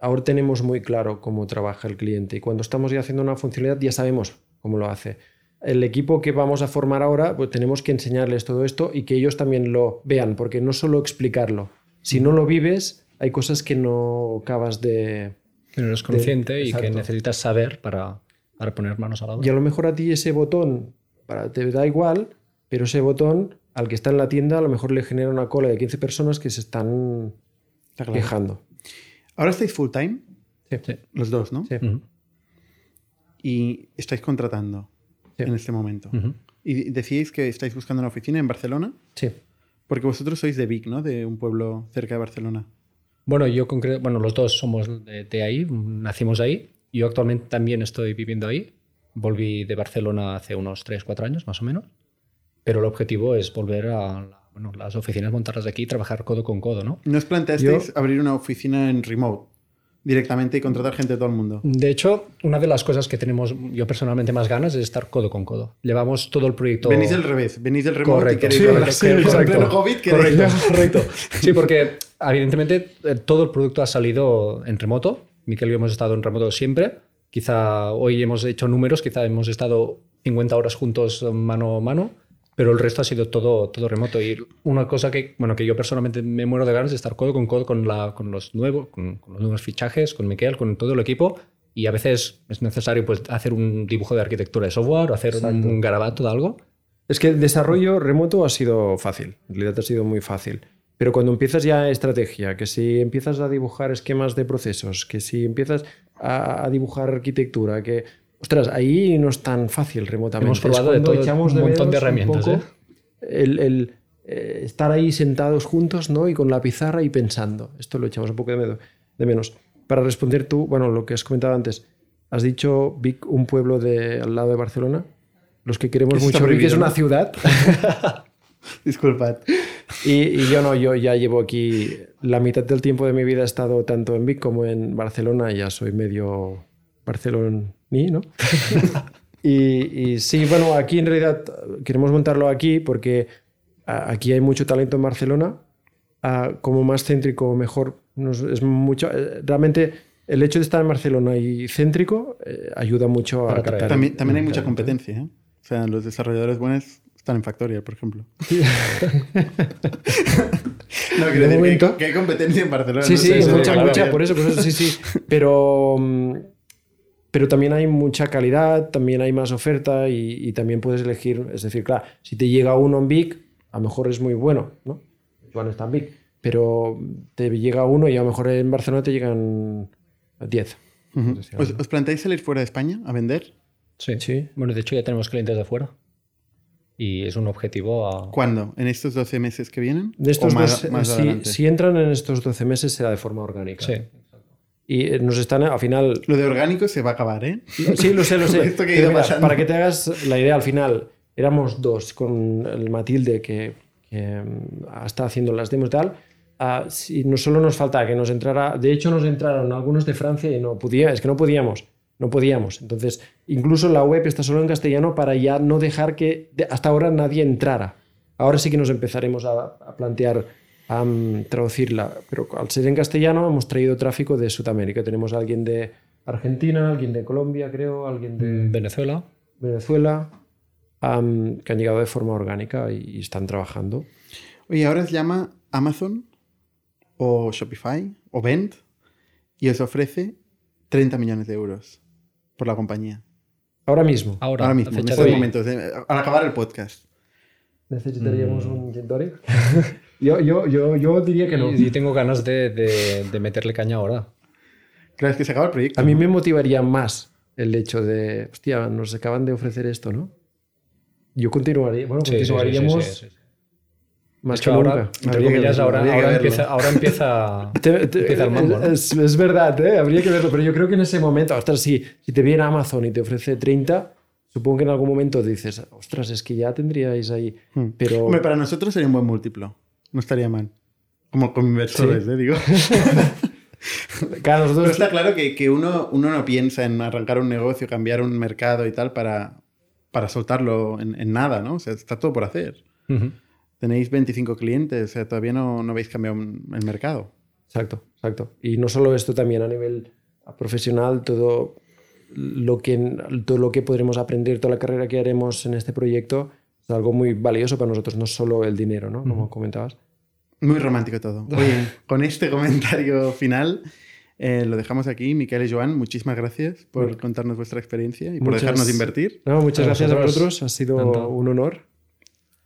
ahora tenemos muy claro cómo trabaja el cliente. Y cuando estamos ya haciendo una funcionalidad, ya sabemos cómo lo hace. El equipo que vamos a formar ahora, pues tenemos que enseñarles todo esto y que ellos también lo vean, porque no solo explicarlo. Si no lo vives, hay cosas que no acabas de, Que no eres consciente y que necesitas saber para, para poner manos a la obra. Y a lo mejor a ti ese botón para, te da igual, pero ese botón al que está en la tienda a lo mejor le genera una cola de 15 personas que se están Está claro. quejando. Ahora estáis full time, Sí. Sí. los dos, ¿no? Sí. Y estáis contratando Sí. en este momento. Y decíais que estáis buscando una oficina en Barcelona, Sí. porque vosotros sois de Vic, ¿no? De un pueblo cerca de Barcelona. Bueno, yo concreto, bueno, los dos somos de, de ahí, nacimos ahí. Yo actualmente también estoy viviendo ahí. Volví de Barcelona hace unos 3, 4 años, más o menos. Pero el objetivo es volver a bueno, las oficinas montarlas de aquí y trabajar codo con codo, ¿no? ¿No os planteasteis abrir una oficina en remote? directamente y contratar gente de todo el mundo. De hecho, una de las cosas que tenemos yo personalmente más ganas es estar codo con codo. Llevamos todo el proyecto. Venís del revés, venís del remoto Correcto. y queréis Sí, sí, correcto. pleno COVID queréis- Correcto, correcto. Sí, porque evidentemente eh, todo el producto ha salido en remoto. Miquel y yo hemos estado en remoto siempre. Quizá hoy hemos hecho números, quizá hemos estado 50 horas juntos mano a mano, pero el resto ha sido todo, todo remoto. Y una cosa que, bueno, que yo personalmente me muero de ganas de estar codo con codo con, la, con, los, nuevos, con, con los nuevos fichajes, con Miquel, con todo el equipo. Y a veces es necesario pues, hacer un dibujo de arquitectura de software o hacer un, un garabato de algo. Es que el desarrollo remoto ha sido fácil, en realidad ha sido muy fácil. Pero cuando empiezas ya estrategia, que si empiezas a dibujar esquemas de procesos, que si empiezas a, a dibujar arquitectura, que... Ostras, ahí no es tan fácil remotamente. Hemos probado de todo, echamos un montón de menos un herramientas, poco ¿eh? El, el, eh, estar ahí sentados juntos ¿no? y con la pizarra y pensando. Esto lo echamos un poco de, medo- de menos. Para responder tú, bueno, lo que has comentado antes, has dicho Vic, un pueblo de, al lado de Barcelona. Los que queremos mucho Vic es una ciudad. <laughs> Disculpad. Y, y yo no, yo ya llevo aquí la mitad del tiempo de mi vida he estado tanto en Vic como en Barcelona, ya soy medio barceloní, ¿no? <laughs> y, y sí, bueno, aquí en realidad queremos montarlo aquí porque a- aquí hay mucho talento en Barcelona, como más céntrico, mejor, nos- es mucho, eh, realmente el hecho de estar en Barcelona y céntrico eh, ayuda mucho a Para captar atraer. También, también hay mucha competencia. ¿eh? O sea, los desarrolladores buenos están en Factorial, por ejemplo. <laughs> no, quiero decir que, momento- que hay competencia en Barcelona. Sí, no sí, sé, mucha, mucha, por eso, por eso, sí, sí. Pero, mm, pero también hay mucha calidad, también hay más oferta y, y también puedes elegir. Es decir, claro, si te llega uno en Vic, a lo mejor es muy bueno, ¿no? Joan está en Vic, pero te llega uno y a lo mejor en Barcelona te llegan 10. Ujú. ¿Os, os planteáis salir fuera de España a vender? Sí. Sí. Bueno, de hecho ya tenemos clientes de fuera. Y es un objetivo a... ¿Cuándo? ¿En estos 12 meses que vienen? De estos ¿O más, si, adelante? si entran en estos 12 meses será de forma orgánica. Sí. Y eh, nos están, al final, Lo de orgánico se va a acabar, ¿eh? Sí, lo sé, lo sé. <laughs> Esto que ido mira, para que te hagas la idea, al final éramos dos con el Matilde que, que mm, está haciendo las demos y tal. Ah, si no solo nos faltaba que nos entrara, de hecho nos entraron algunos de Francia y no podía, es que no podíamos, no podíamos. Entonces, incluso la web está solo en castellano para ya no dejar que de- hasta ahora nadie entrara. Ahora sí que nos empezaremos a, a plantear a traducirla, pero al ser en castellano hemos traído tráfico de Sudamérica. Tenemos a alguien de Argentina, alguien de Colombia, creo, alguien de En Venezuela. Venezuela, am, que han llegado de forma orgánica y, y están trabajando. Oye, ahora os llama Amazon o Shopify o Vent y os ofrece 30 millones de euros por la compañía. Ahora mismo. Ahora, Ahora mismo, en estos momentos, eh, al acabar el podcast. ¿Necesitaríamos un gin? <laughs> yo, yo, yo, yo diría que no. Y, y tengo ganas de, de- de meterle caña ahora. Claro, es que se acaba el proyecto. A mí ¿no? me motivaría más el hecho de, hostia, nos acaban de ofrecer esto, ¿no? Yo continuaría, bueno, Sí, sí, sí, sí, continuaríamos sí, sí, sí. más hecho, que ahora, nunca. entre Habría que comillas, verlo, ahora, ahora empieza, ahora <laughs> empieza, Te- te- empieza el mambo, ¿no? es, es verdad, ¿eh? habría que verlo, pero yo creo que en ese momento, ostras, si, si te viene Amazon y te ofrece 30, supongo que en algún momento dices, ostras, es que ya tendríais ahí. Hmm. Pero Hombre, para nosotros sería un buen múltiplo. No estaría mal. Como con inversores, Sí. ¿eh? Digo. <laughs> claro, Pero está claro que, que uno, uno no piensa en arrancar un negocio, cambiar un mercado y tal para, para soltarlo en, en nada, ¿no? O sea, está todo por hacer. Ujú. Tenéis 25 clientes, o sea, todavía no, no habéis cambiado el mercado. Exacto, exacto. Y no solo esto, también a nivel profesional, todo lo que, todo lo que podremos aprender, toda la carrera que haremos en este proyecto, es algo muy valioso para nosotros, no solo el dinero, ¿no? Como comentabas. Muy romántico todo. <laughs> Oye, con este comentario final eh, lo dejamos aquí. Miquel y Joan, muchísimas gracias por contarnos vuestra experiencia y por Muchas- dejarnos invertir. No, muchas A gracias a vosotros. ha sido Encantado. un honor.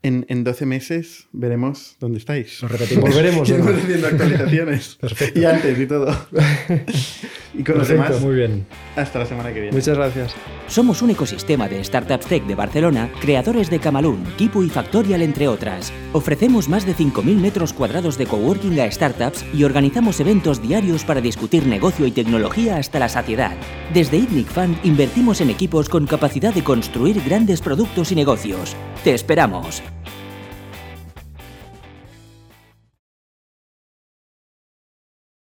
En, en 12 meses veremos dónde estáis. Lo repetimos. Volveremos. <laughs> ¿no? Haciendo actualizaciones. <laughs> Y antes y todo. <laughs> y con los Perfecto. demás, Muy bien. hasta la semana que viene. Muchas gracias. Somos un ecosistema de startups tech de Barcelona, creadores de Camalún, Kipu y Factorial, entre otras. Ofrecemos más de 5.000 metros cuadrados de coworking a startups y organizamos eventos diarios para discutir negocio y tecnología hasta la saciedad. Desde ITNIC Fund invertimos en equipos con capacidad de construir grandes productos y negocios. ¡Te esperamos!